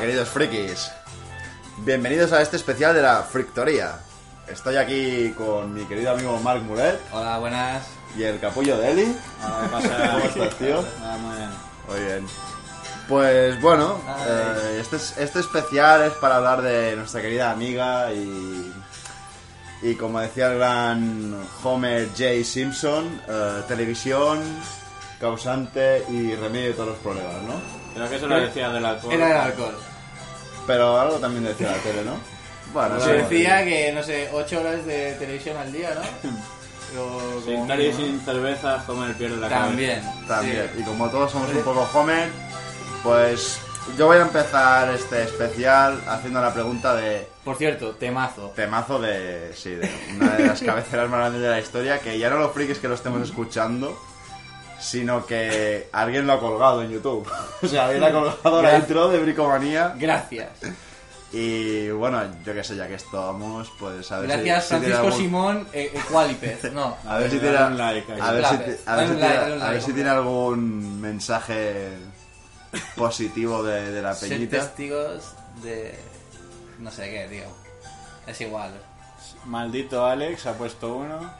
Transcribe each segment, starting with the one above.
Hola, queridos frikis. Bienvenidos a este especial de la Frictoría. Estoy aquí con mi querido amigo Mark Muret Hola, buenas. y el capullo de Eli. Hola, ¿qué pasa? ¿Cómo estás, tío? Nada, muy bien. Muy bien. Pues bueno, Ay. eh, este, es- este especial es para hablar de nuestra querida amiga y, y como decía el gran Homer J. Simpson, eh, televisión, causante y remedio de todos los problemas, ¿no? Creo que eso lo decía del alcohol. Era el alcohol. Pero algo también decía la tele, ¿no? Bueno, Se sí. decía que, no sé, 8 horas de televisión al día, ¿no? Sin como y ¿no? sin cerveza, Homer pierde la También. También. sí. Y como todos somos un poco Homer, pues yo voy a empezar este especial haciendo la pregunta de Por cierto, temazo. temazo de, sí, de una de las cabeceras más grandes de la historia, que ya no los frikis que lo estemos escuchando, sino que alguien lo ha colgado en YouTube. o sea, alguien ha colgado la intro de Bricomanía. Gracias. Y bueno, yo qué sé, ya que estamos, pues a ver si- Gracias, si, tiene Francisco algún- Simón eh, Equalipez. No. A ver si tiene, un like ahí. a ver si, si tiene- like, dale un a ver like, si tiene algún mensaje positivo de, de la Ser peñita. testigos de... No sé qué, tío. Es igual. Maldito Alex ha puesto uno.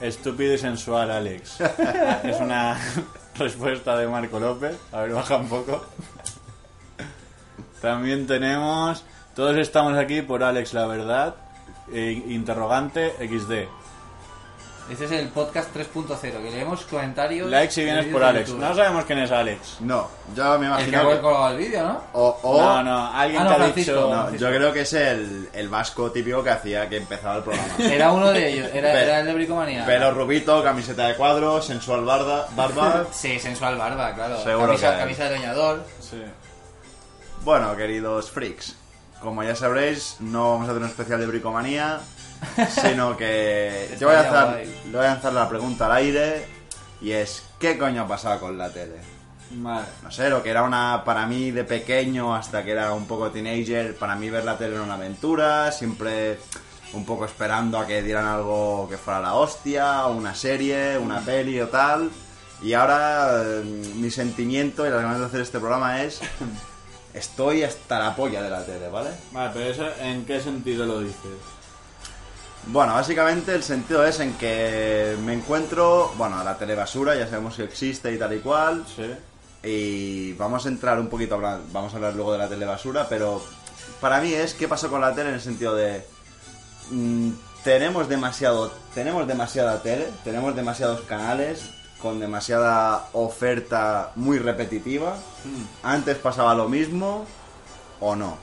Estúpido y sensual Alex. es una respuesta de Marco López. A ver, baja un poco. También tenemos. Todos estamos aquí por Alex, la verdad. E- interrogante XD. Este es el podcast 3.0, que leemos comentarios... Like si vienes por Alex. YouTube. No sabemos quién es Alex. No, yo me El que imagino ha que... colgado el vídeo, ¿no? O, o- No, no, alguien Ah, no, que ha Francisco. dicho. no, yo creo que es el, el vasco típico que hacía que empezaba el programa. Era uno de ellos, era, Pe- era el de Bricomanía. Pelo rubito, camiseta de cuadros, sensual barba, barba. Sí, sensual barba, claro. Seguro camisa, que- camisa de leñador. Sí. Bueno, queridos freaks, como ya sabréis, no vamos a hacer un especial de bricomanía, sino que yo voy a, lanzar, le voy a lanzar la pregunta al aire y es ¿qué coño ha pasado con la tele? Vale. No sé, lo que era una, para mí de pequeño hasta que era un poco teenager, para mí ver la tele era una aventura, siempre un poco esperando a que dieran algo que fuera la hostia, una serie, una peli o tal. Y ahora eh, mi sentimiento y las ganas de hacer este programa es, estoy hasta la polla de la tele, ¿vale? Vale, pero eso, ¿en qué sentido lo dices? Bueno, básicamente el sentido es en que me encuentro, bueno, la telebasura, ya sabemos que existe y tal y cual, Sí. y vamos a entrar un poquito, a hablar- vamos a hablar luego de la telebasura, pero para mí es qué pasó con la tele en el sentido de mm, tenemos demasiado, tenemos demasiada tele, tenemos demasiados canales con demasiada oferta muy repetitiva. Antes pasaba lo mismo o no.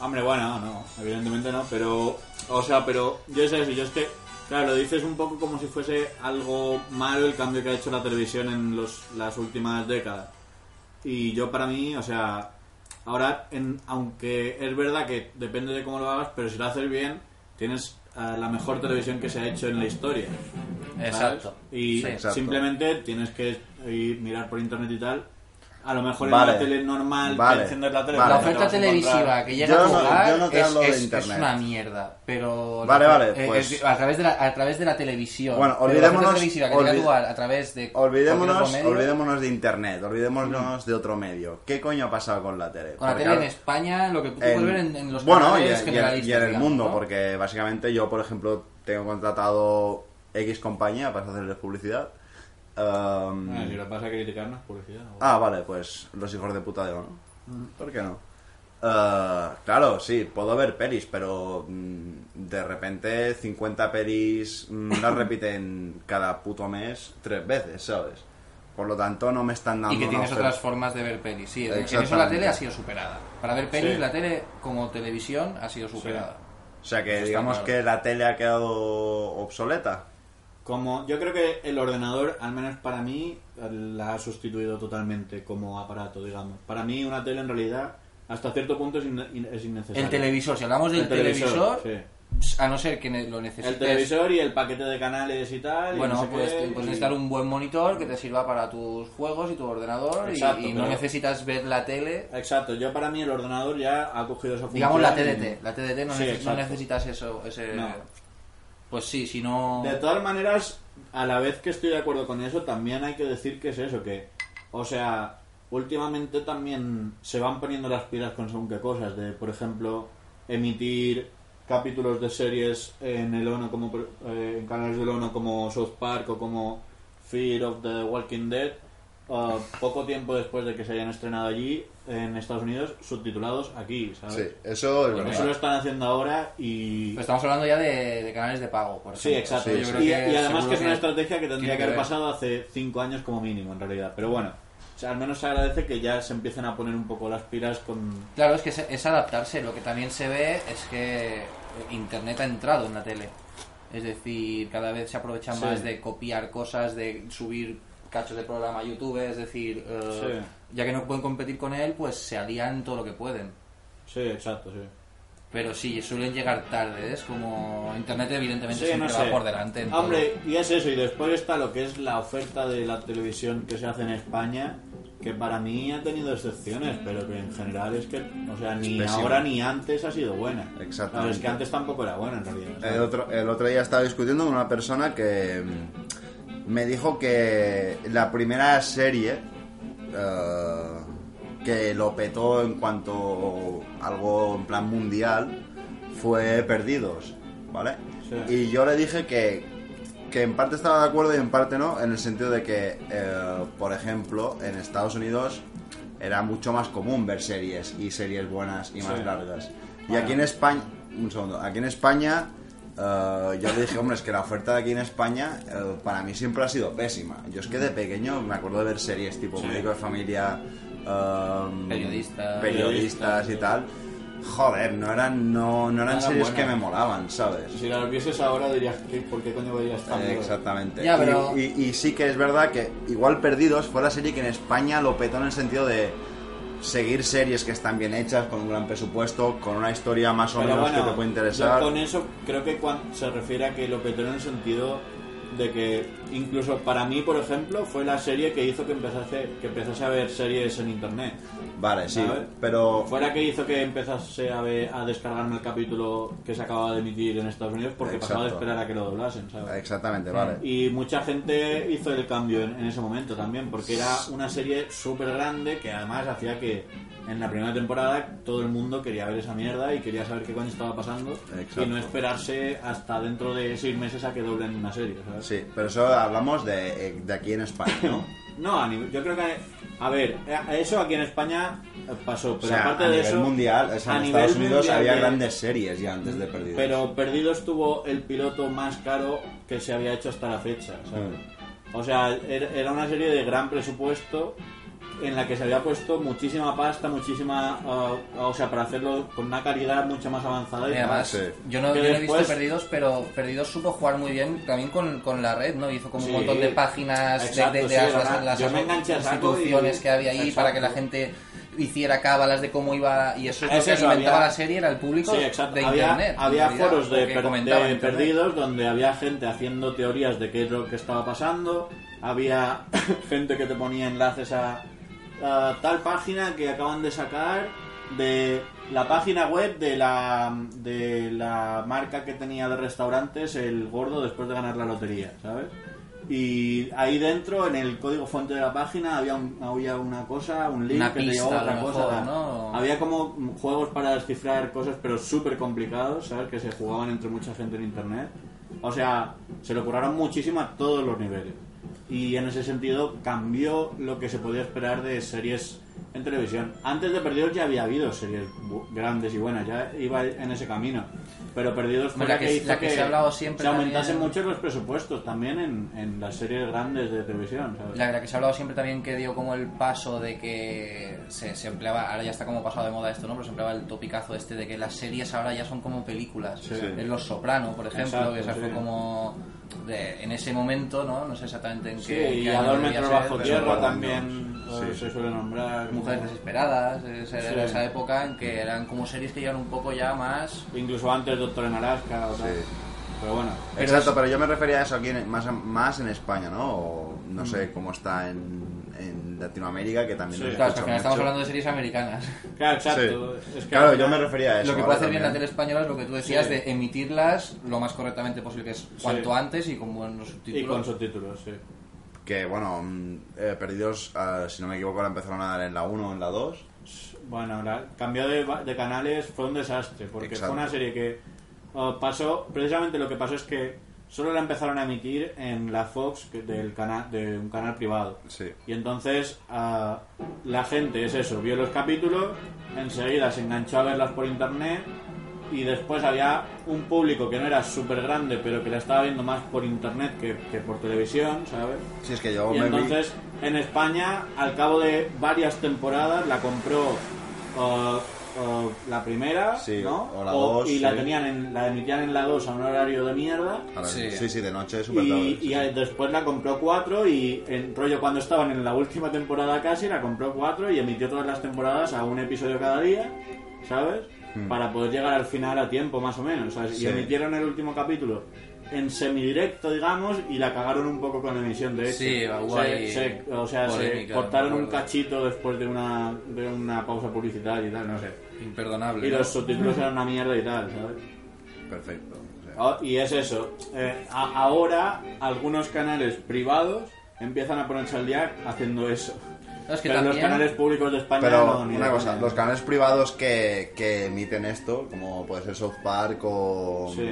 Hombre, bueno, no, evidentemente no, pero, o sea, pero yo sé eso, yo es que, claro, lo dices un poco como si fuese algo malo el cambio que ha hecho la televisión en los, las últimas décadas. Y yo para mí, o sea, ahora, en, aunque es verdad que depende de cómo lo hagas, pero si lo haces bien, tienes eh, la mejor televisión que se ha hecho en la historia. ¿sabes? Exacto. Y Sí. Exacto. simplemente tienes que ir, mirar por internet y tal. A lo mejor Vale. en la tele normal, Vale. enciendes la tele, Vale. La oferta televisiva encontrar- que llega Yo a no- jugar yo no te es, hablo de es- es internet. una mierda, pero... Vale, la- vale, eh, pues- es- a, través de la, a través de la televisión. Bueno, la olvidémonos- oferta televisiva que llega a olvid- jugar a través de Olvidémonos, medio, olvidémonos de internet, olvidémonos de otro medio. ¿Qué coño ha pasado con la tele? Con la tele en España, lo que tú puedes ver en, en los bueno, y, canales y en- y en el mundo, ¿no? porque básicamente yo, por ejemplo, tengo contratado X compañía para hacerles publicidad. Um, Ah, si lo vas a criticarnos, publicidad. ¿no? ah, vale, pues los hijos de puta de ¿no? ¿Por qué no? Ah, claro, sí, puedo ver pelis, pero mm, de repente 50 pelis mm, las repiten cada puto mes tres veces, ¿sabes? Por lo tanto, no me están dando Y que tienes otras formas de ver pelis. Sí, en eso la tele ha sido superada. Para ver pelis, Sí. la tele como televisión ha sido superada. O sea que Eso digamos claro. que la tele ha quedado obsoleta. Como yo creo que el ordenador, al menos para mí, la ha sustituido totalmente como aparato, digamos. Para mí una tele en realidad, hasta cierto punto es, es innecesario. El televisor, si hablamos del El televisor, televisor, a no ser que lo necesites... El televisor y el paquete de canales y tal. y Bueno, no sé pues qué, puedes necesitar un buen monitor que te sirva para tus juegos y tu ordenador y- Exacto, y, no necesitas ver la tele. Exacto, yo para mí el ordenador ya ha cogido esa función. Digamos la y- TDT. La TDT no, Sí, neces- no exacto. necesitas eso. Ese... No. Pues sí, si no... De todas maneras, a la vez que estoy de acuerdo con eso, también hay que decir que es eso, que, o sea, últimamente también se van poniendo las pilas con según qué cosas, de por ejemplo emitir capítulos de series en el ONO como eh, en canales del ONO como South Park o como Fear of the Walking Dead uh, poco tiempo después de que se hayan estrenado allí en Estados Unidos subtitulados aquí ¿sabes? Sí, eso es Eso lo verdad. están haciendo ahora y Pero estamos hablando ya de, de canales de pago, por Sí, ejemplo. exacto. Sí, Yo sí. creo Y, que y además que es una estrategia que tendría que haber pasado hace cinco años como mínimo, en realidad. Pero bueno, o sea, al menos se agradece que ya se empiecen a poner un poco las pilas con... Claro, es que es, adaptarse. Lo que también se ve es que Internet ha entrado en la tele. Es decir, cada vez se aprovecha Sí. más de copiar cosas, de subir cachos de programa YouTube. Es decir, eh, ya que no pueden competir con él, pues se alían todo lo que pueden. Sí, exacto, sí. Pero sí, suelen llegar tarde. Es como Internet, evidentemente, Sí, no siempre sé. va por delante. todo. Hombre, y es eso, y después está lo que es la oferta de la televisión que se hace en España, que para mí ha tenido excepciones, pero que en general es que, o sea, ni ahora ni antes ha sido buena. Claro, es que antes tampoco era buena en realidad. El otro, el otro día estaba discutiendo con una persona que mm, me dijo que la primera serie eh, que lo petó en cuanto a algo en plan mundial fue Perdidos, ¿vale? Sí. Y yo le dije que, que en parte estaba de acuerdo y en parte no, en el sentido de que, eh, por ejemplo, en Estados Unidos era mucho más común ver series y series buenas y más Sí. largas. Y aquí en España, un segundo, aquí en España, eh, yo le dije, hombre, es que la oferta de aquí en España eh, para mí siempre ha sido pésima. Yo es que de pequeño me acuerdo de ver series tipo Sí. Médico de Familia, eh, Periodistas. periodistas y tal. Joder, no eran, no, no eran series que me molaban, ¿sabes? Si las vieses ahora dirías, "¿Qué- ¿por qué coño verías tanto? Eh, Exactamente. Ya, Y- pero- y, y sí que es verdad que igual Perdidos fue la serie que en España lo petó en el sentido de seguir series que están bien hechas, con un gran presupuesto, con una historia más o Pero menos bueno, que te puede interesar. yo con eso creo que cuan- se refiere a que lo petó en el sentido de que incluso para mí, por ejemplo, fue la serie que hizo que empezase, que empezase a ver series en internet. Vale, sí, ¿sabes? pero Fuera que hizo que empezase a, ver, a descargarme el capítulo que se acababa de emitir en Estados Unidos porque pasaba de Exacto. esperar a que lo doblasen, ¿sabes? exactamente, vale. Y mucha gente hizo el cambio en, en ese momento también, porque era una serie súper grande que además hacía que en la primera temporada todo el mundo quería ver esa mierda y quería saber qué coño estaba pasando Exacto. y no esperarse hasta dentro de seis meses a que doblen una serie, ¿sabes? Sí, pero eso hablamos de, eh, de aquí en España, ¿no? No, a nivel- yo creo que... A ver, eh, eso aquí en España eh, pasó, o pero sea, aparte a de nivel eso... mundial, o sea, en Estados Unidos había de- grandes series ya antes de Perdidos. Pero Perdidos tuvo el piloto más caro que se había hecho hasta la fecha, ¿sabes? Mm. O sea, era era una serie de gran presupuesto en la que se había puesto muchísima pasta, muchísima... ah, o sea, para hacerlo con una calidad mucho más avanzada. Y Y además, sí. yo no, yo he visto Perdidos, pero Perdidos supo jugar muy bien también con, con la red, ¿no? Hizo como Sí. un montón de páginas de- Exacto, de, de sí, las, las yo me enganché a saco instituciones y- que había ahí Exacto. para que la gente hiciera cábalas de cómo iba y eso es, Es lo que eso, alimentaba había- la serie era el público Sí, de había internet había realidad, foros de, per- perdidos donde había gente haciendo teorías de qué es lo que estaba pasando. Había gente que te ponía enlaces a, a tal página que acaban de sacar de la página web de la de la marca que tenía de restaurantes el gordo después de ganar la lotería, ¿sabes? Y ahí dentro, en el código fuente de la página, había, un- había una cosa, un link Una que te llevaba a otra cosa. mejor. ¿no? Había como juegos para descifrar cosas, pero súper complicados, ¿sabes? Que se jugaban entre mucha gente en internet. O sea, se lo curraron muchísimo a todos los niveles. Y en ese sentido cambió lo que se podía esperar de series en televisión. Antes de Perdidos ya había habido series grandes y buenas, ya iba en ese camino. Pero Perdidos fue la la que, hizo la que se ha hablado siempre se aumentasen también- mucho los presupuestos también en, en las series grandes de televisión, ¿sabes? La, la que se ha hablado siempre también que dio como el paso de que se, se empleaba, ahora ya está como pasado de moda esto, ¿no? Pero se empleaba el topicazo este de que las series ahora ya son como películas. Sí. En Los Soprano, por ejemplo, Exacto, que esa fue sí. como de- en ese momento, ¿no? No sé exactamente en Sí, qué. en y qué a año dos debía metros ser, bajo tierra también Sí. se suele nombrar. Mujeres desesperadas, esa, Sí. era esa época en que eran como series que iban un poco ya más. Incluso antes Doctor en Alaska o tal. Sí. Pero bueno. Exacto, es- pero yo me refería a eso aquí en- más, más en España, ¿no? O no Mm. sé cómo está en Latinoamérica, que también Sí. nos Claro, estamos hablando de series americanas. Claro, exacto. Sí. Es que Claro, yo me refería a eso. lo que puede hacer bien la tele española es lo que tú decías Sí. de emitirlas lo más correctamente posible, que es cuanto antes y con buenos subtítulos. Y con subtítulos, sí. que bueno, mm, eh, Perdidos, eh, si no me equivoco, la empezaron a dar en la 1 o en la 2. Bueno, la, cambió de, de canales, fue un desastre, porque Exacto. fue una serie que uh, pasó, precisamente lo que pasó es que solo la empezaron a emitir en la Fox que- del canal, de un canal privado. Sí. Y entonces uh, la gente, es eso, vio los capítulos, enseguida se enganchó a verlas por internet y después había un público que no era súper grande, pero que la estaba viendo más por internet que, que por televisión, ¿sabes? Sí, es que yo Y me vi- entonces en España, al cabo de varias temporadas, la compró uh, uh, la primera, Sí, ¿no? o la dos, y la tenían en, la emitían en la 2 a un horario de mierda. Sí. sí. sí, de noche súper tarde. Y, sí, y sí. después la compró 4 y en rollo cuando estaban en la última temporada casi, la compró 4 y emitió todas las temporadas a un episodio cada día, ¿sabes? Para poder llegar al final a tiempo más o menos. ¿sabes? Hmm. Sí. Y emitieron el último capítulo en semidirecto, digamos, y la cagaron un poco con la emisión, de hecho. Sí, hubo Se- o sea, se cortaron un cachito después de una, de una pausa publicitaria y tal, no sé. Imperdonable. Y ¿no? los subtítulos eran una mierda y tal, ¿sabes? Perfecto. o sea. Ah, Y es eso. Eh, a- ahora algunos canales privados empiezan a ponerse al día haciendo eso. No, es que Pero los canales públicos de España Pero no, ni una de cosa, los canales privados que, que emiten esto, como puede ser South Park o, Sí.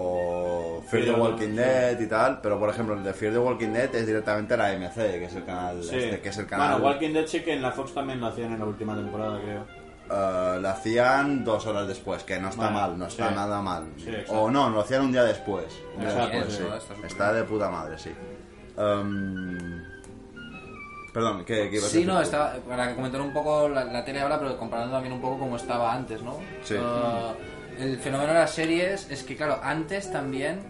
O Fear the Walking Dead y tal, pero por ejemplo el de Fear the Walking Dead es directamente la AMC, que es el canal, Sí. este, que es el canal. Bueno, Walking Dead sí que en la Fox también lo hacían en la última temporada, creo. Eh, lo hacían dos horas después, que no está Bueno, mal, no está sí. nada mal. Sí, o no, lo hacían un día después. Un día Exacto, después, sí, sí. está de puta madre, sí. Em, perdón, ¿qué, qué Sí, no, estaba, para comentar un poco la, la tele ahora, pero comparando también un poco como estaba antes, ¿no? Sí. Ah, el fenómeno de las series es que, claro, antes también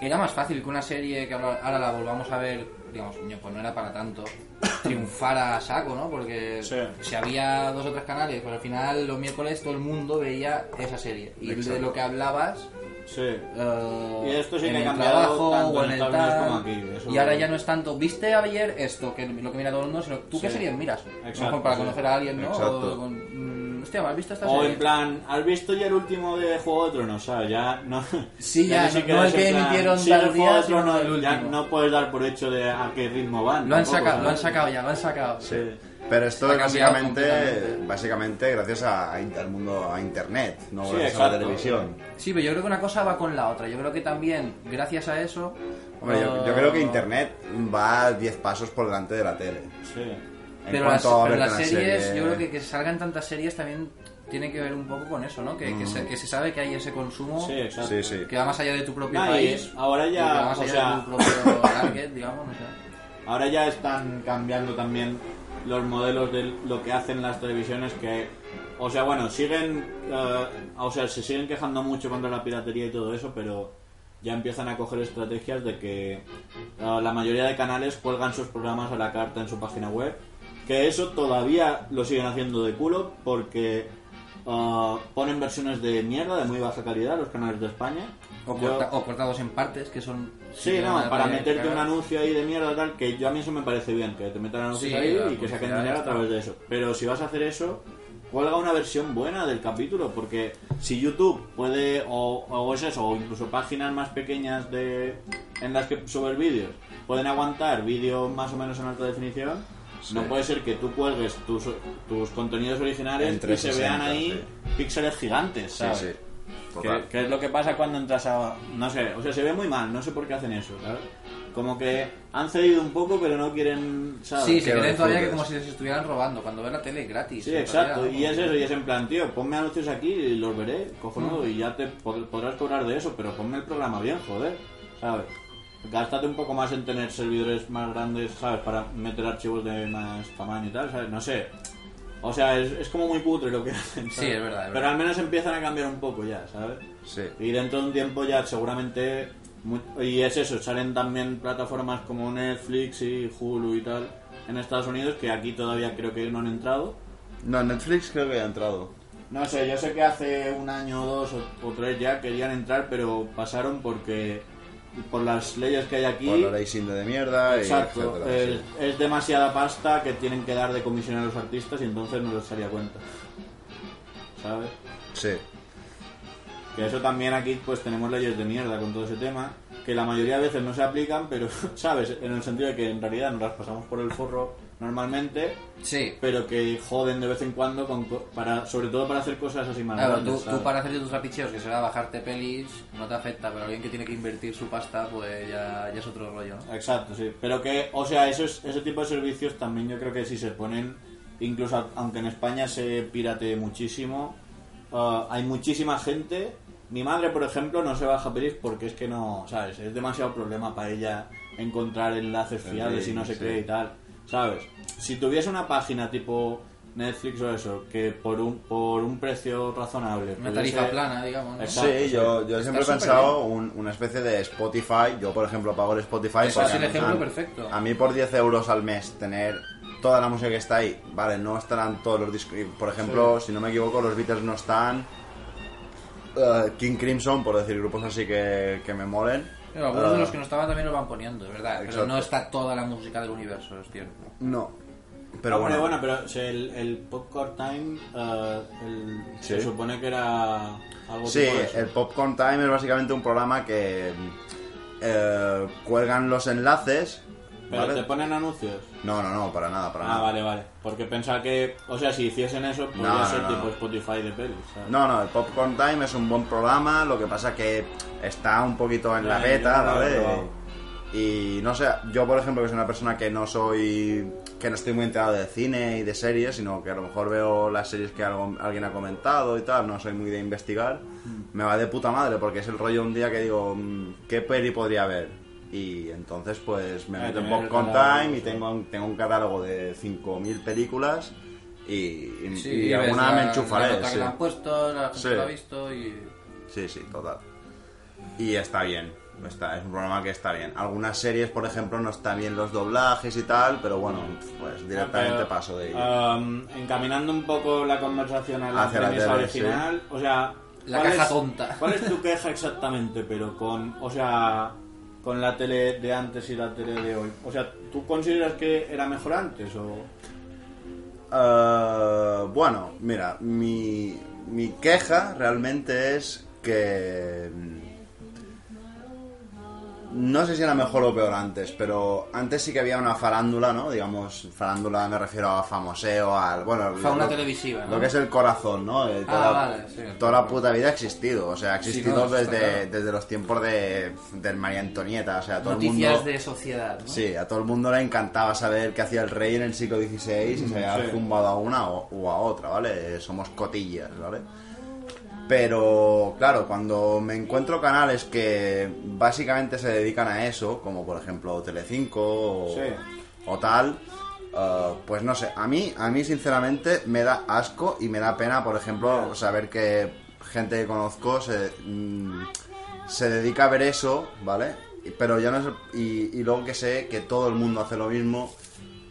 era más fácil que una serie que ahora, ahora la volvamos a ver, digamos, pues no era para tanto, triunfara a saco, ¿no? Porque Sí. si había dos o tres canales, pues al final los miércoles todo el mundo veía esa serie. Y de Exacto. lo que hablabas Sí. eh, Y esto sí en que el cambiado trabajo tanto o en el tal. como aquí, y ahora ya no es tanto viste ayer esto que lo que mira todo el mundo sino tú qué Sí. series miras Exacto, mejor para sí. conocer a alguien no Exacto. o con, mm, hostia ¿me has visto esta O serie? en plan, ¿has visto ya el último de Juego de Tronos? ¿Sabes? Ya no. Sí, ya, ni no- no el que plan, emitieron sí, tal el día, Juego de Tronos, el ya no puedes dar por hecho de a qué ritmo van. lo han tampoco, sacado lo han sacado ya lo han sacado Sí. Pero esto es básicamente, básicamente gracias a, a in- al mundo, a internet, no Sí, gracias a la televisión. sí pero yo creo que una cosa va con la otra yo creo que también gracias a eso Hombre, yo, yo creo que internet va 10 pasos por delante de la tele. Sí. Pero las, pero series serie- yo creo que que salgan tantas series también tiene que ver un poco con eso no que, que, se, que se sabe que hay ese consumo Sí, exacto. Sí, sí. que va más allá de tu propio y país ahora ya, y que va más o allá sea- de tu propio target digamos no sé Ahora ya están cambiando también los modelos de lo que hacen las televisiones que... O sea, bueno, siguen... eh, o sea, se siguen quejando mucho contra la piratería y todo eso, pero ya empiezan a coger estrategias de que eh, la mayoría de canales cuelgan sus programas a la carta en su página web. Que eso todavía lo siguen haciendo de culo porque eh, ponen versiones de mierda, de muy baja calidad, los canales de España. O, Yo- corta- o cortados en partes, que son... Sí, no, para meterte un anuncio ahí de mierda tal, que yo a mí eso me parece bien, que te metan anuncios Sí, ahí y que saquen dinero a través de eso. Pero si vas a hacer eso, cuelga una versión buena del capítulo, porque si YouTube puede, o, o es eso, o incluso páginas más pequeñas de en las que subes vídeos, pueden aguantar vídeos más o menos en alta definición, Sí. no puede ser que tú cuelgues tus, tus contenidos originales En y se 360, vean ahí píxeles gigantes, ¿sabes? sí. Que, que es lo que pasa cuando entras a... No sé, o sea, se ve muy mal, no sé por qué hacen eso, ¿sabes? Como que han cedido un poco, pero no quieren, ¿sabes? Sí, se creen todavía que como si les estuvieran robando, cuando ves la tele gratis. Sí, exacto, y es eso, y es en plan, tío, ponme anuncios aquí y los veré, cojonudo, y ya te pod- podrás cobrar de eso, pero ponme el programa bien, joder, ¿sabes? Gástate un poco más en tener servidores más grandes, ¿sabes? Para meter archivos de más tamaño y tal, ¿sabes? No sé. O sea, es, es como muy cutre lo que hacen, Sí, ¿sabes? es verdad, es Pero verdad. al menos empiezan a cambiar un poco ya, ¿sabes? Sí. Y dentro de un tiempo ya seguramente... Y es eso, salen también plataformas como Netflix y Hulu y tal en Estados Unidos que aquí todavía creo que no han entrado. No, Netflix creo que ha entrado. No sé, yo sé que hace un año o dos o, o tres ya querían entrar, pero pasaron porque por las leyes que hay aquí... Por la ley Sinde de mierda y Exacto, etcétera, es, sí. es demasiada pasta que tienen que dar de comisión a los artistas y entonces no les salía cuenta. ¿Sabes? Sí. Que eso también aquí pues tenemos leyes de mierda con todo ese tema, que la mayoría de veces no se aplican, pero, ¿sabes? En el sentido de que en realidad nos las pasamos por el forro normalmente, Sí. pero que joden de vez en cuando, con, co- para, sobre todo para hacer cosas así más Claro, grandes, tú, tú para hacerte tus trapicheos, que será bajarte pelis, no te afecta, pero alguien que tiene que invertir su pasta, pues ya, ya es otro rollo, ¿no? Exacto, sí. Pero que, o sea, esos, ese tipo de servicios también yo creo que si se ponen, incluso aunque en España se pirate muchísimo, ah, hay muchísima gente. Mi madre, por ejemplo, no se baja pelis porque es que no, ¿sabes? Es demasiado problema para ella encontrar enlaces fiables y no se sí. cree y tal, ¿sabes? Si tuviese una página tipo Netflix o eso, que por un, por un precio razonable... Una pudiese- tarifa plana, digamos, ¿no? Exacto. sí, sí. yo, yo siempre he pensado un- una especie de Spotify. Yo, por ejemplo, pago el Spotify. Eso es el a- ejemplo a- perfecto. A mí, por 10 euros al mes, tener toda la música que está ahí, vale, no estarán todos los discos. Por ejemplo, si no me equivoco, los Beatles no están. eh, King Crimson, por decir grupos así que, que me molen. Pero algunos de Eh, los que no estaban también lo van poniendo, es verdad. Pero Exacto. no está toda la música del universo, es cierto. No. Pero Hombre, bueno. pero o sea, el, el Popcorn Time eh, el- se Sí. supone que era algo Sí, tipo eso. el Popcorn Time es básicamente un programa que eh, cuelgan los enlaces. Pero ¿vale? te ponen anuncios. No, no, no, para nada, para Ah, nada. vale, vale. Porque pensaba que, o sea, si hiciesen eso, podría no, ser no. tipo Spotify de pelis. ¿sabes? No, no, el Popcorn Time es un buen programa, lo que pasa que está un poquito en la beta, ¿vale? Y no sé, yo por ejemplo que soy una persona que no soy, que no estoy muy enterado de cine y de series, sino que a lo mejor veo las series que algo- alguien ha comentado y tal, no soy muy de investigar, Mm. me va de puta madre porque es el rollo un día que digo, mm, ¿qué peli podría ver? Y entonces pues me Ah, meto en Popcorn Time y tengo, un- tengo un catálogo de 5.000 películas y, y- Sí, y ves alguna la- me La enchufaré. nota que sí. le han puesto, la gente Sí. lo ha visto y... Sí, sí, total. Y está bien. Está, es un programa que está bien. Algunas series, por ejemplo, no están bien los doblajes y tal, pero bueno, pues directamente Pero, paso de ello. um, encaminando un poco la conversación a la Hacia la premisa tele, original, o sea... La ¿cuál caja es- tonta. ¿Cuál es tu queja exactamente, pero con, o sea, con la tele de antes y la tele de hoy? O sea, ¿tú consideras que era mejor antes o...? Eh, bueno, mira, mi, mi queja realmente es que... mm, No sé si era mejor o peor antes, pero antes sí que había una farándula, ¿no? Digamos, farándula me refiero a famoseo, al... Bueno, Fauna lo- televisiva, ¿no? Lo que es el corazón, ¿no? Eh, Ah, toda, la- vale, sí. toda la puta vida ha existido, o sea, ha Sí, existido no, desde, claro. desde los tiempos de, de María Antonieta, o sea, todo Noticias el mundo... de sociedad, ¿no? Sí, a todo el mundo le encantaba saber qué hacía el rey en el siglo XVI y se había Sí. zumbado a una o, o a otra, ¿vale? Somos cotillas, ¿vale? Pero, claro, cuando me encuentro canales que básicamente se dedican a eso, como por ejemplo Telecinco o, Sí. o tal, eh, pues no sé, a mí, a mí sinceramente me da asco y me da pena, por ejemplo, saber que gente que conozco se, mm, se dedica a ver eso, ¿vale? Pero ya no es... Y, y luego que sé que todo el mundo hace lo mismo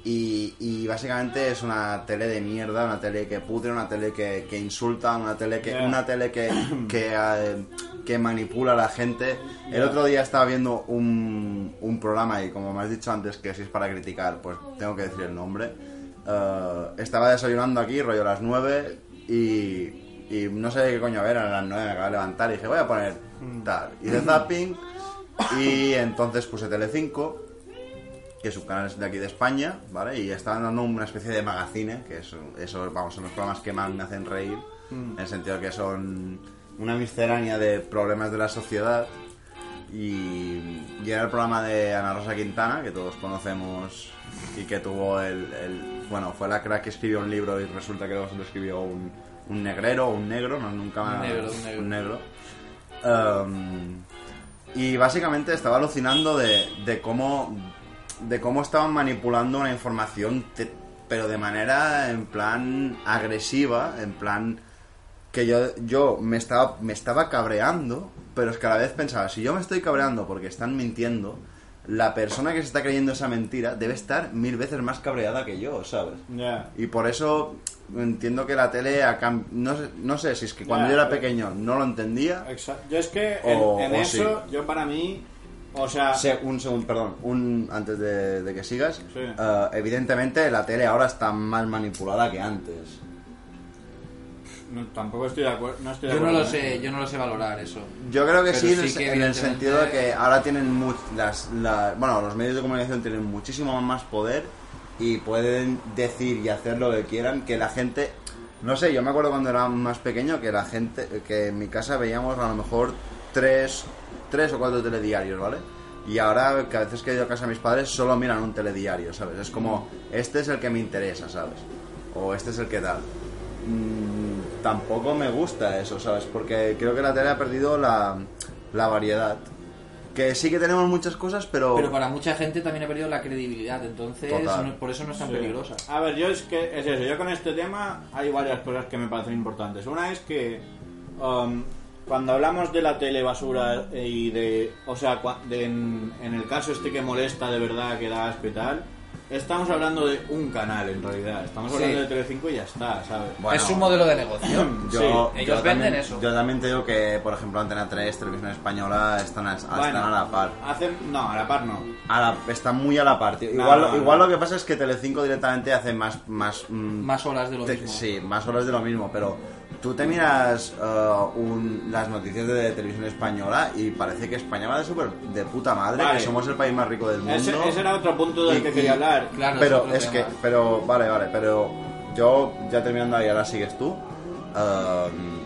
y, y básicamente es una tele de mierda, una tele que putre, una tele que, que insulta, una tele que, una tele que, que, eh, que manipula a la gente. El otro día estaba viendo un, un programa y como me has dicho antes que si es para criticar, pues tengo que decir el nombre. Eh, estaba desayunando aquí, rollo a las 9 y, y no sé qué coño ver, a las 9 me acabo de levantar y dije voy a poner tal. Hice zapping y entonces puse Telecinco que es un canal de aquí de España, ¿vale? Y estaban dando una especie de magazine, que es, eso, vamos, son los programas que más me hacen reír, en el sentido de que son una miscelánea de problemas de la sociedad. Y, y era el programa de Ana Rosa Quintana, que todos conocemos y que tuvo el, el- Bueno, fue la crack que escribió un libro y resulta que luego se lo escribió un, un negrero o un negro, no, nunca Un negro, un negro. un negro. Um, y básicamente estaba alucinando de, de cómo de cómo estaban manipulando una información te- pero de manera en plan agresiva, en plan que yo, yo me estaba me estaba cabreando, pero es que a la vez pensaba, si yo me estoy cabreando porque están mintiendo, la persona que se está creyendo esa mentira debe estar mil veces más cabreada que yo, ¿sabes? Ya. Y por eso entiendo que la tele ha cam- no, sé, no sé si es que cuando yo era pequeño no lo entendía. Exacto. Yo es que en, O- en o eso, yo para mí, o sea, Se- un segundo, perdón, un, antes de, de que sigas. Sí. eh, evidentemente la tele ahora está más manipulada que antes. no, tampoco estoy de acuerdo. No estoy de Yo no lo ¿eh? sé, yo no lo sé valorar eso. Yo creo que Pero sí, en sí el- que en el evidentemente- sentido de que ahora tienen much- las, la- bueno, los medios de comunicación tienen muchísimo más poder y pueden decir y hacer lo que quieran que la gente, no sé, yo me acuerdo cuando era más pequeño que la gente, que en mi casa veíamos a lo mejor tres, tres o cuatro telediarios, ¿vale? Y ahora que a veces que he ido a casa de mis padres solo miran un telediario, ¿sabes? Es como, este es el que me interesa, ¿sabes? O este es el que tal. Mm, tampoco me gusta eso, ¿sabes? Porque creo que la tele ha perdido la, la variedad. Que sí que tenemos muchas cosas, pero... Pero para mucha gente también ha perdido la credibilidad, entonces Total. no- por eso no es tan Sí. peligrosa. A ver, yo es que es eso. Yo con este tema hay varias cosas que me parecen importantes. Una es que um, cuando hablamos de la tele basura y de, o sea, de- en, en el caso este que molesta de verdad, que da asco tal, estamos hablando de un canal en realidad. Estamos hablando Sí. de Telecinco y ya está, ¿sabes? Bueno. es un modelo de negocio. Yo, Sí, ellos yo venden también, eso. Yo también te digo que, por ejemplo, Antena 3, Televisión Española, están a, están Bueno, a la par. Hacen, no, a la par no. A la- están muy a la par, tío. No, Igual, no, no. igual lo que pasa es que Telecinco directamente hace más... Más, mm, Más horas de lo te- mismo. Sí, más horas de lo mismo, pero tú te miras eh, un- las noticias de televisión española y parece que España va de súper de puta madre, Vale. que somos el país más rico del mundo. Ese, ese era otro punto del Y- que y- quería hablar. Claro, pero otro es que, pero, vale, vale, pero yo ya terminando ahí, ahora sigues tú. ehm,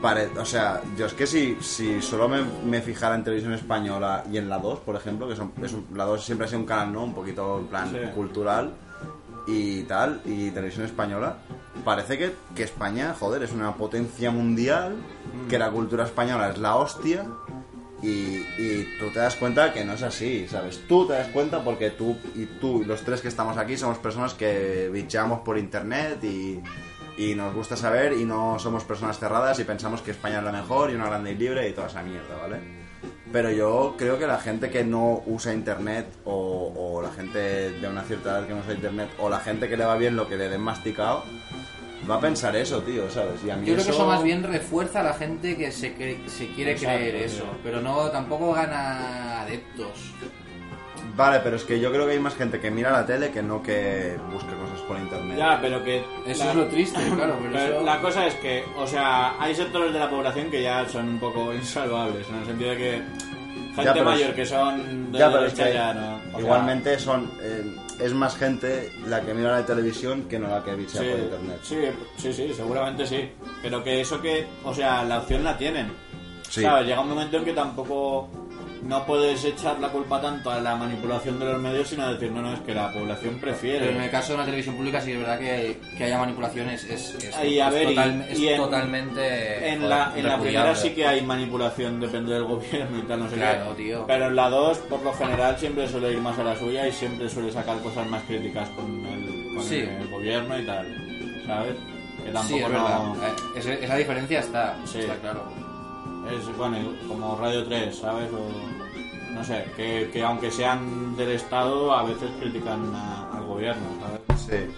pare- o sea, yo es que si, si solo me, me fijara en televisión española y en la 2, por ejemplo, que son, es un- la 2 siempre ha sido un canal, ¿no? Un poquito en plan Sí. cultural y tal, y televisión española, parece que, que España, joder, es una potencia mundial, que la cultura española es la hostia. Y, y tú te das cuenta que no es así, ¿sabes? Tú te das cuenta porque tú y tú los tres que estamos aquí somos personas que bicheamos por internet y, y nos gusta saber y no somos personas cerradas y pensamos que España es la mejor y una grande y libre y toda esa mierda, ¿vale? Pero yo creo que la gente que no usa internet o, o la gente de una cierta edad que no usa internet o la gente que le va bien lo que le den masticado va a pensar eso, tío, ¿sabes? Y a mí Yo creo que eso- eso más bien refuerza a la gente que se, cre- se quiere Exacto, creer eso, pero no tampoco gana adeptos. Vale, pero es que yo creo que hay más gente que mira la tele que no que busque cosas por internet. Ya, pero que... Eso la- es lo triste, claro, pero, Pero eso- la cosa es que, o sea, hay sectores de la población que ya son un poco insalvables, en el sentido de que gente Ya, pero mayor es- que son de Ya, pero es que ya no. o sea, igualmente son eh, es más gente la que mira la televisión que no la que bichea sí, por internet. sí, sí, sí, seguramente sí. Pero que eso que, o sea, la opción la tienen. Sí. ¿Sabes? Llega un momento en que tampoco no puedes echar la culpa tanto a la manipulación de los medios, sino decir, no, no, es que la población prefiere. Pero en el caso de una televisión pública sí es verdad que, que haya manipulaciones es, es, Y a es ver, y- total- es y en- totalmente En la, en la primera sí que hay manipulación, depende del gobierno y tal, no sé Claro, qué. tío. Pero en la 2, por lo general, siempre suele ir más a la suya y siempre suele sacar cosas más críticas con el, con Sí. el gobierno y tal. ¿Sabes? Que tampoco Sí, es no- verdad. Eh, esa diferencia está, Sí. está claro. Es, bueno, como Radio 3, ¿sabes? O, no sé, que, que aunque sean del Estado, a veces critican a- al gobierno, ¿sabes? Sí.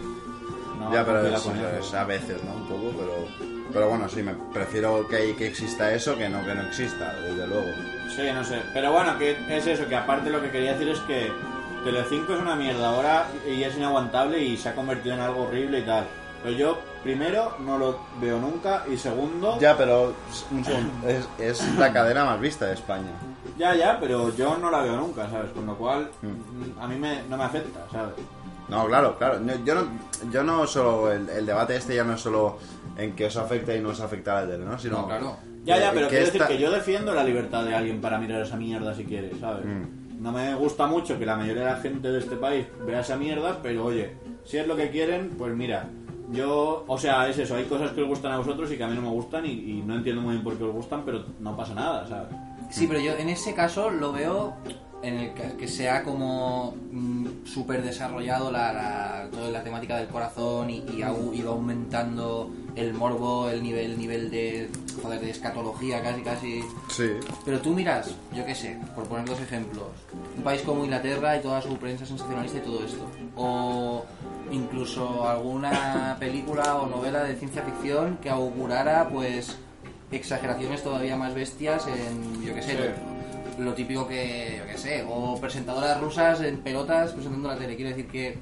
No, ya, pero es, es a veces, ¿no? Un poco, pero pero bueno, sí, me prefiero que, que exista eso que no que no exista, desde luego. Sí, no sé. Pero bueno, que es eso, que aparte lo que quería decir es que Telecinco es una mierda ahora y es inaguantable y se ha convertido en algo horrible y tal. Pero yo, primero, no lo veo nunca y segundo... Ya, pero un segundo, es, es la cadena más vista de España. Ya, ya, pero yo no la veo nunca, ¿sabes? Con lo cual, Mm. a mí me, no me afecta, ¿sabes? No, claro, claro. Yo, yo no, yo no solo. El, el debate este ya no es solo en que os afecta y no os afecta a la tele, ¿no? Sino. No, claro. Ya, ya, que- pero quiero esta- decir que yo defiendo la libertad de alguien para mirar esa mierda si quiere, ¿sabes? Mm. No me gusta mucho que la mayoría de la gente de este país vea esa mierda, pero oye, si es lo que quieren, pues mira, yo, o sea, es eso, hay cosas que os gustan a vosotros y que a mí no me gustan y, y no entiendo muy bien por qué os gustan, pero no pasa nada, ¿sabes? Sí, pero yo en ese caso lo veo en el que, que sea como mm, súper desarrollado la, la- toda la temática del corazón y, y ha ido aumentando el morbo, el nivel, el nivel de, joder, de escatología casi, casi. Sí. Pero tú miras, yo qué sé, por poner dos ejemplos, un país como Inglaterra y toda su prensa sensacionalista y todo esto. O incluso alguna película o novela de ciencia ficción que augurara, pues, exageraciones todavía más bestias en, yo qué sé, Sí. Lo, típico que, yo qué sé, o presentadoras rusas en pelotas presentando la tele. Quiero decir que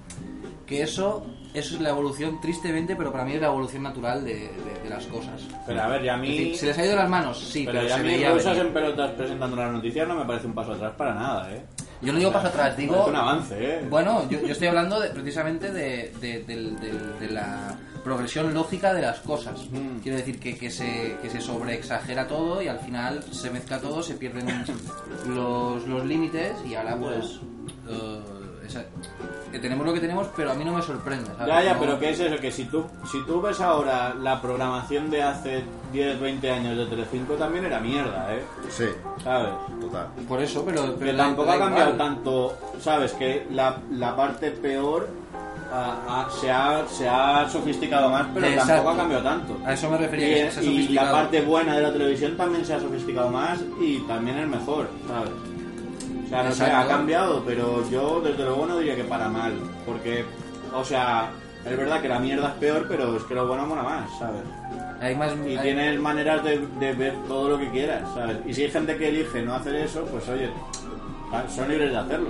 que eso, eso es la evolución, tristemente, pero para mí es la evolución natural de, de- de las cosas. Pero a ver, y a Es mí... decir, ¿Se les ha ido de las manos? Sí, pero pero, ya a se mí veía Rosas venir. en pelotas presentando las noticias no me parece un paso atrás para nada, ¿eh? Yo no digo paso atrás, Es digo... un avance, ¿eh? Bueno, yo, yo estoy hablando de- precisamente de, de- del- de la progresión lógica de las cosas. Mm. Quiero decir que, que se, que se sobreexagera todo y al final se mezcla todo, se pierden los, los límites y ahora pues... eh, esa- que tenemos lo que tenemos, pero a mí no me sorprende. ¿sabes? Ya, ya, No- pero ¿qué es eso? Que si tú, si tú ves ahora la programación de hace 10, 20 años de Telecinco también era mierda, ¿eh? Sí, ¿Sabes? total. Por eso, pero... Que pero da- tampoco ha cambiado igual. tanto, ¿sabes? Que la, la parte peor se, ha, se ha sofisticado más, pero Exacto. tampoco ha cambiado tanto. A eso me refería, Y, que se y la parte buena de la televisión también se ha sofisticado más y también es mejor, ¿sabes? O sea, no sé, ha cambiado, pero yo desde luego no diría que para mal, porque, o sea, es verdad que la mierda es peor, pero es que lo bueno mola más, ¿sabes? Hay más... Y hay- tienes maneras de, de ver todo lo que quieras, ¿sabes? Y si hay gente que elige no hacer eso, pues oye, son libres de hacerlo.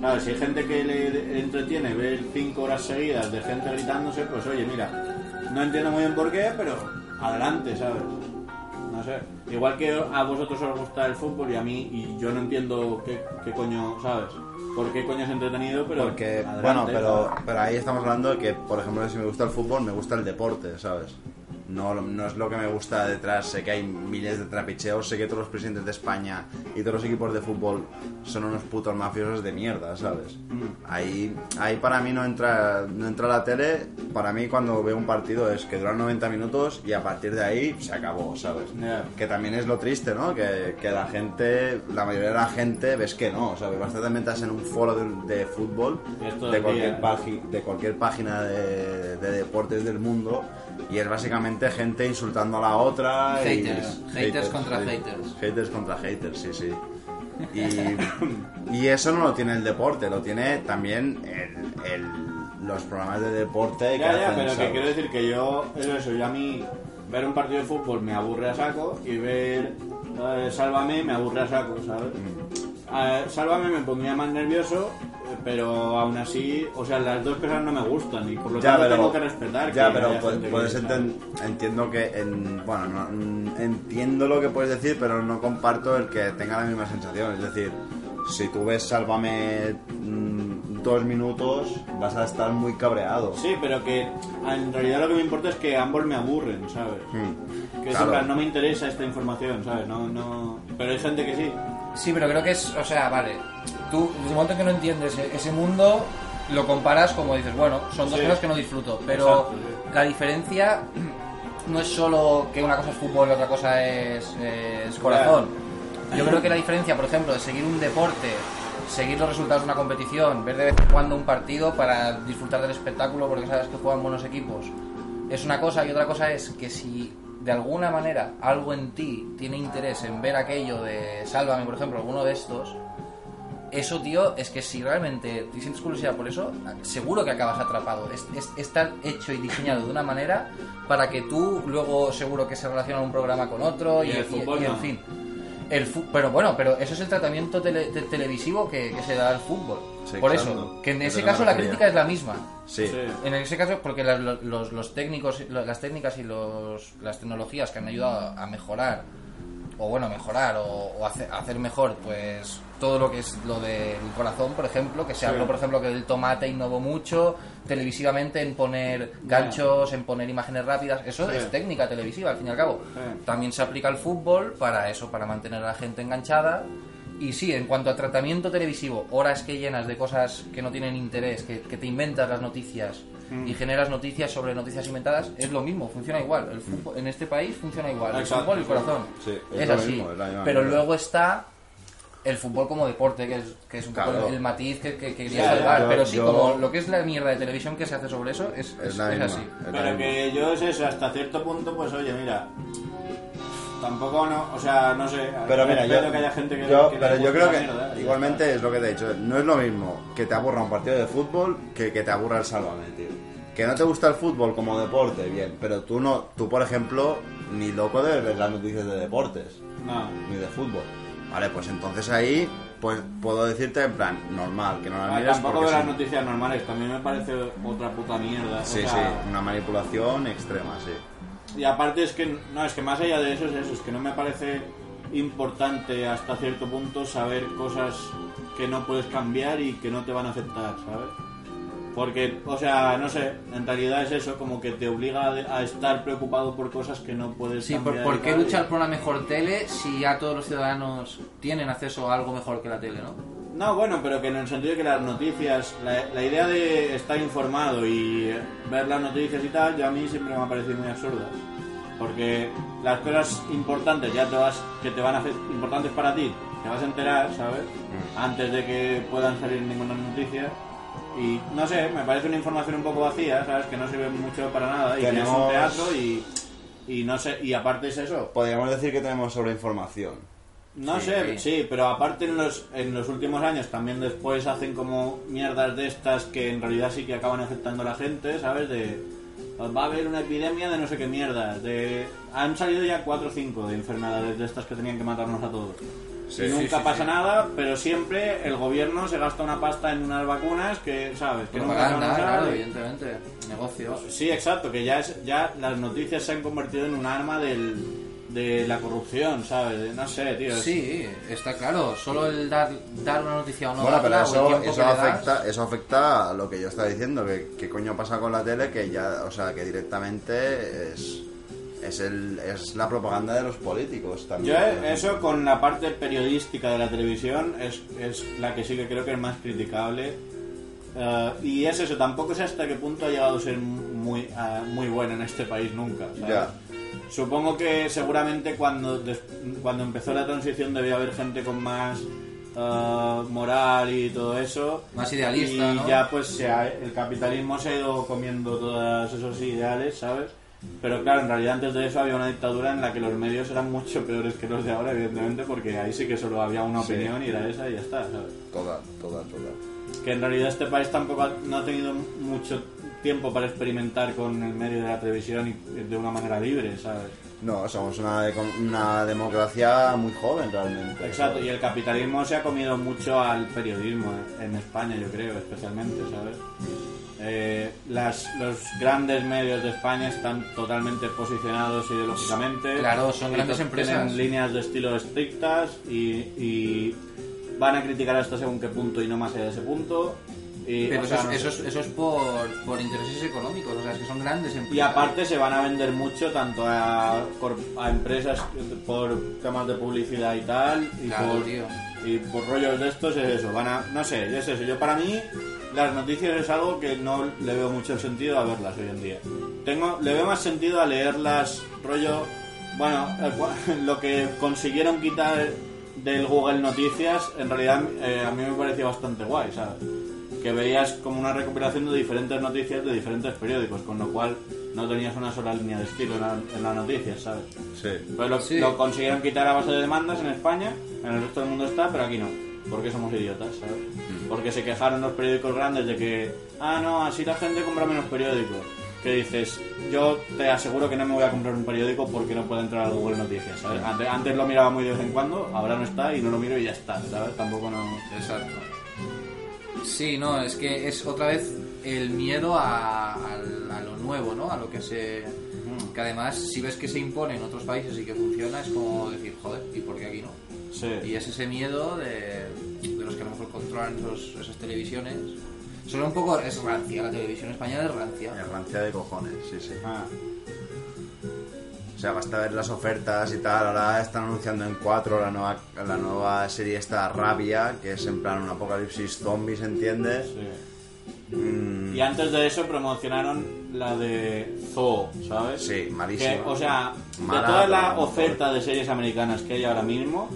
¿Sabes? Si hay gente que le entretiene ver cinco horas seguidas de gente gritándose, pues oye, mira, no entiendo muy bien por qué, pero adelante, ¿sabes? No sé. Igual que a vosotros os gusta el fútbol y a mí, y yo no entiendo qué, qué coño, ¿sabes? ¿Por qué coño es entretenido? Pero Porque, adelante, bueno, pero, ¿sabes? pero ahí estamos hablando de que, por ejemplo, si me gusta el fútbol, me gusta el deporte, ¿sabes? No, no es lo que me gusta detrás. Sé que hay miles de trapicheos, sé que todos los presidentes de España y todos los equipos de fútbol son unos putos mafiosos de mierda, ¿sabes? Ahí, ahí para mí no entra, no entra la tele. Para mí, cuando veo un partido, es que dura 90 minutos y a partir de ahí se acabó, ¿sabes? Que también es lo triste, ¿no? Que, que la gente, la mayoría de la gente, ves que no, ¿sabes? Bastante te metas en un foro de, de fútbol, de cualquier, de página de, de deportes del mundo, y es básicamente gente insultando a la otra. y- Haters. Haters contra haters. Haters contra haters, sí, sí. Y, y eso no lo tiene el deporte, lo tiene también el, el- los programas de deporte que Ya, ya, hacen, pero que quiero decir que yo, es eso, yo a mí ver un partido de fútbol me aburre a saco y ver eh, Sálvame me aburre a saco, ¿sabes? Mm. Eh, Sálvame me pondría más nervioso, eh, pero aún así, o sea, las dos cosas no me gustan y por lo Ya, tanto pero, tengo que respetar. ya, que pero puedes ¿sabes? enten- entiendo que en, bueno, no- mm, entiendo lo que puedes decir, pero no comparto el que tenga la misma sensación. Es decir, si tú ves Sálvame mm, dos minutos, vas a estar muy cabreado. Sí, pero que en realidad lo que me importa es que ambos me aburren, ¿sabes? Mm, Que claro. no me interesa esta información, ¿sabes? No, no... Pero hay gente que sí. Sí, pero creo que es, o sea, vale, tú, desde el momento en que no entiendes e- ese mundo, lo comparas como dices, bueno, son dos Sí. cosas que no disfruto, pero Exacto, sí. la diferencia no es solo que una cosa es fútbol y otra cosa es, es corazón. Yo creo que la diferencia, por ejemplo, de seguir un deporte, seguir los resultados de una competición, ver de vez en cuando un partido para disfrutar del espectáculo porque sabes que juegan buenos equipos, es una cosa y otra cosa es que si de alguna manera algo en ti tiene interés en ver aquello de Sálvame, por ejemplo, alguno de estos, eso, tío, es que si realmente te sientes curiosidad por eso, seguro que acabas atrapado. Es, es- está hecho y diseñado de una manera para que tú luego seguro que se relaciona un programa con otro y, Y el y- fútbol y, en no. fin. El fu- pero bueno, pero eso es el tratamiento tele- te- televisivo que, que se da al fútbol. Sí, por eso, que en Es ese caso la crítica es la misma. Sí. Sí. En ese caso, porque las- los, los técnicos, las técnicas y los, las tecnologías que han ayudado a mejorar, o bueno, mejorar, o, o hacer, hacer mejor, pues todo lo que es lo del corazón, por ejemplo, que se Sí. habló, por ejemplo, que el tomate innovó mucho televisivamente en poner ganchos, en poner imágenes rápidas, eso Sí. es técnica televisiva, al fin y al cabo. Sí. También se aplica al fútbol para eso, para mantener a la gente enganchada. Y sí, en cuanto a tratamiento televisivo, horas que llenas de cosas que no tienen interés, que, que te inventas las noticias Mm. y generas noticias sobre noticias inventadas, es lo mismo, funciona igual. El fútbol, en este país funciona igual, el Exacto, fútbol y el corazón. Sí, es es lo así. mismo, es la misma Pero luego está el fútbol como deporte, que es, que es un poco Claro. el matiz que, que quería Ya, ya, salvar. yo- Pero sí, yo- como lo que es la mierda de televisión que se hace sobre eso, es, Es misma. así. Pero que yo es eso, hasta cierto punto, pues oye, mira, tampoco no, o sea, no sé. Pero mira, yo, que haya gente que, yo- que pero yo creo que mierda, ya igualmente es lo que te he dicho. No es lo mismo que te aburra un partido de fútbol que que te aburra el Sálvame, tío. Que no te gusta el fútbol como deporte, bien, pero tú no, tú por ejemplo, ni loco debes ver las noticias de deportes. No. ni de fútbol. Vale, pues entonces ahí pues puedo decirte en plan, normal, que no la mires tampoco de las sí. noticias normales, también me parece otra puta mierda. o Sí, sea, sí, una manipulación extrema, sí. Y aparte es que, no, es que más allá de eso es eso, es que no me parece importante hasta cierto punto saber cosas que no puedes cambiar y que no te van a afectar, ¿sabes? Porque, o sea, no sé, en realidad es eso, como que te obliga a, estar preocupado por cosas que no puedes Sí, ¿por, cambiar. por y qué luchar por una mejor tele si ya todos los ciudadanos tienen acceso a algo mejor que la tele, no? No, bueno, pero que en el sentido de que las noticias, la, la idea de estar informado y ver las noticias y tal, ya a mí siempre me ha parecido muy absurda. Porque las cosas importantes ya te vas, que te van a hacer importantes para ti, te vas a enterar, ¿sabes? Antes de que puedan salir ninguna noticia. Y no sé, me parece una información un poco vacía, ¿sabes? Que no sirve mucho para nada y que es un teatro y, y no sé, y aparte es eso, Podríamos decir que tenemos sobreinformación. No Sí, sé, sí. sí, pero aparte en los, en los últimos años también después hacen como mierdas de estas que en realidad sí que acaban afectando a la gente, ¿sabes? De va a haber una epidemia de no sé qué mierda, de han salido ya cuatro o cinco de enfermedades de estas que tenían que matarnos a todos. Sí, y nunca pasa nada, pero siempre el gobierno se gasta una pasta en unas vacunas que, ¿sabes? Que nunca se van a Propaganda, usar claro, y- evidentemente. Negocios. Sí, exacto, que ya es ya las noticias se han convertido en un arma del, de la corrupción, ¿sabes? De- no sé, tío. es- Sí, está claro. Solo el dar, dar una noticia o no bueno, pero darla, eso, que das- afecta, eso afecta a lo que yo estaba diciendo, que qué coño pasa con la tele, que ya, o sea, que directamente es, es, el, es la propaganda de los políticos Yo también. eh, eso con la parte periodística de la televisión es, es la que sí que creo que es más criticable. Eh, y es eso, tampoco sé hasta qué punto ha llegado a ser muy, eh, muy buena en este país nunca. ¿sabes? Ya. Supongo que seguramente cuando, des- cuando empezó la transición debía haber gente con más eh, moral y todo eso. Más idealista, Y ¿no? ya pues se ha- el capitalismo se ha ido comiendo todos esos ideales, ¿sabes? Pero claro, en realidad antes de eso había una dictadura en la que los medios eran mucho peores que los de ahora, evidentemente, porque ahí sí que solo había una Sí. opinión y era esa y ya está, ¿sabes? Toda, toda, toda. Que en realidad este país tampoco ha- no ha tenido mucho tiempo para experimentar con el medio de la televisión y de una manera libre, ¿sabes? No, somos una, de- una democracia muy joven realmente. Exacto, y el capitalismo se ha comido mucho al periodismo eh, en España, yo creo, especialmente, ¿sabes? Eh, las, los grandes medios de España están totalmente posicionados ideológicamente. Claro, son grandes empresas. Tienen líneas de estilo estrictas y, y van a criticar hasta según qué punto y no más allá de ese punto. Y, Pero eso, sea, no eso, es, eso es por, por intereses económicos, o sea, es que son grandes empresas. Y aparte se van a vender mucho tanto a, a empresas por temas de publicidad y tal y, Claro, por, tío. y por rollos de estos es eso, van a, no sé, es eso. Yo para mí las noticias es algo que no le veo mucho sentido a verlas hoy en día. Tengo, le veo más sentido a leerlas rollo, bueno, lo que consiguieron quitar del Google Noticias, en realidad eh, a mí me parecía bastante guay, ¿sabes? Que veías como una recopilación de diferentes noticias de diferentes periódicos, con lo cual no tenías una sola línea de estilo en, la- en las noticias, ¿sabes? Sí. Pues lo, Sí. lo consiguieron quitar a base de demandas en España, en el resto del mundo está, pero aquí no, porque somos idiotas, ¿sabes? Porque se quejaron los periódicos grandes de que, ah, no, así la gente compra menos periódicos. Que dices, yo te aseguro que no me voy a comprar un periódico porque no puedo entrar a Google Noticias, ¿sabes? Antes, antes lo miraba muy de vez en cuando, ahora no está y no lo miro y ya está, ¿sabes? Tampoco no... Exacto. Sí, no, es que es otra vez el miedo a, a- a lo nuevo, ¿no? A lo que se... Que además, si ves que se impone en otros países y que funciona, es como decir, joder, ¿y por qué aquí no? Sí. Y es ese miedo de, de los que a lo mejor controlan esos- esas televisiones. Solo un poco es rancia, la televisión española es rancia. Es rancia de cojones, sí, sí. Ah. O sea, basta ver las ofertas y tal. Ahora están anunciando en 4 la nueva, la nueva serie esta Rabia, que es en plan un apocalipsis zombies, ¿entiendes? Sí. Mm, Y antes de eso promocionaron la de Zoo, ¿sabes? Sí, malísima. Que, o sea, Mala, de toda la oferta de series americanas que hay ahora mismo,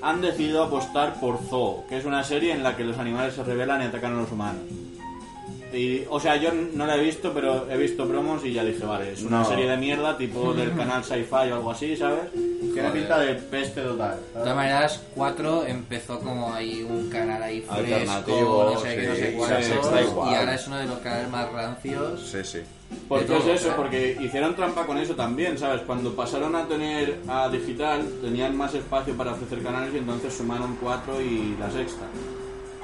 han decidido apostar por Zoo, que es una serie en la que los animales se rebelan y atacan a los humanos. Y, o sea, yo no la he visto, pero he visto promos y ya dije, vale, es una No. serie de mierda, tipo del canal Sci-Fi o algo así, ¿sabes? Tiene Joder. pinta de peste total. De ¿sabes? todas maneras, 4 empezó como ahí un canal ahí fresco, Alternativo, no sé qué, no sí, sé cuántos, igual. y ahora es uno de los canales más rancios. Sí, sí. Porque de todo, es eso, claro. porque hicieron trampa con eso también, ¿sabes? Cuando pasaron a tener a digital, tenían más espacio para ofrecer canales y entonces sumaron cuatro y la sexta.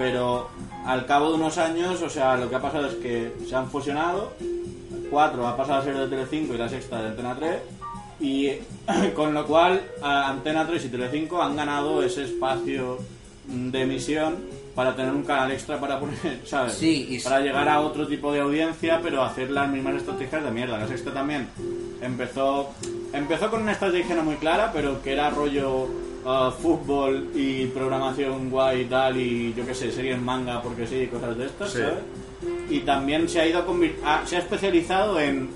Pero al cabo de unos años, o sea, lo que ha pasado es que se han fusionado, cuatro ha pasado a ser de Telecinco y la sexta de Antena 3, y con lo cual Antena 3 y Telecinco han ganado ese espacio de emisión para tener un canal extra para poner, ¿sabes? Sí, y- para llegar a otro tipo de audiencia, pero hacer las mismas estrategias de mierda. La sexta también empezó empezó con una estrategia no muy clara, pero que era rollo uh, fútbol y programación guay y tal, y yo qué sé, series manga porque sí, cosas de estas, Sí. ¿sabes? Y también se ha ido a- se ha especializado en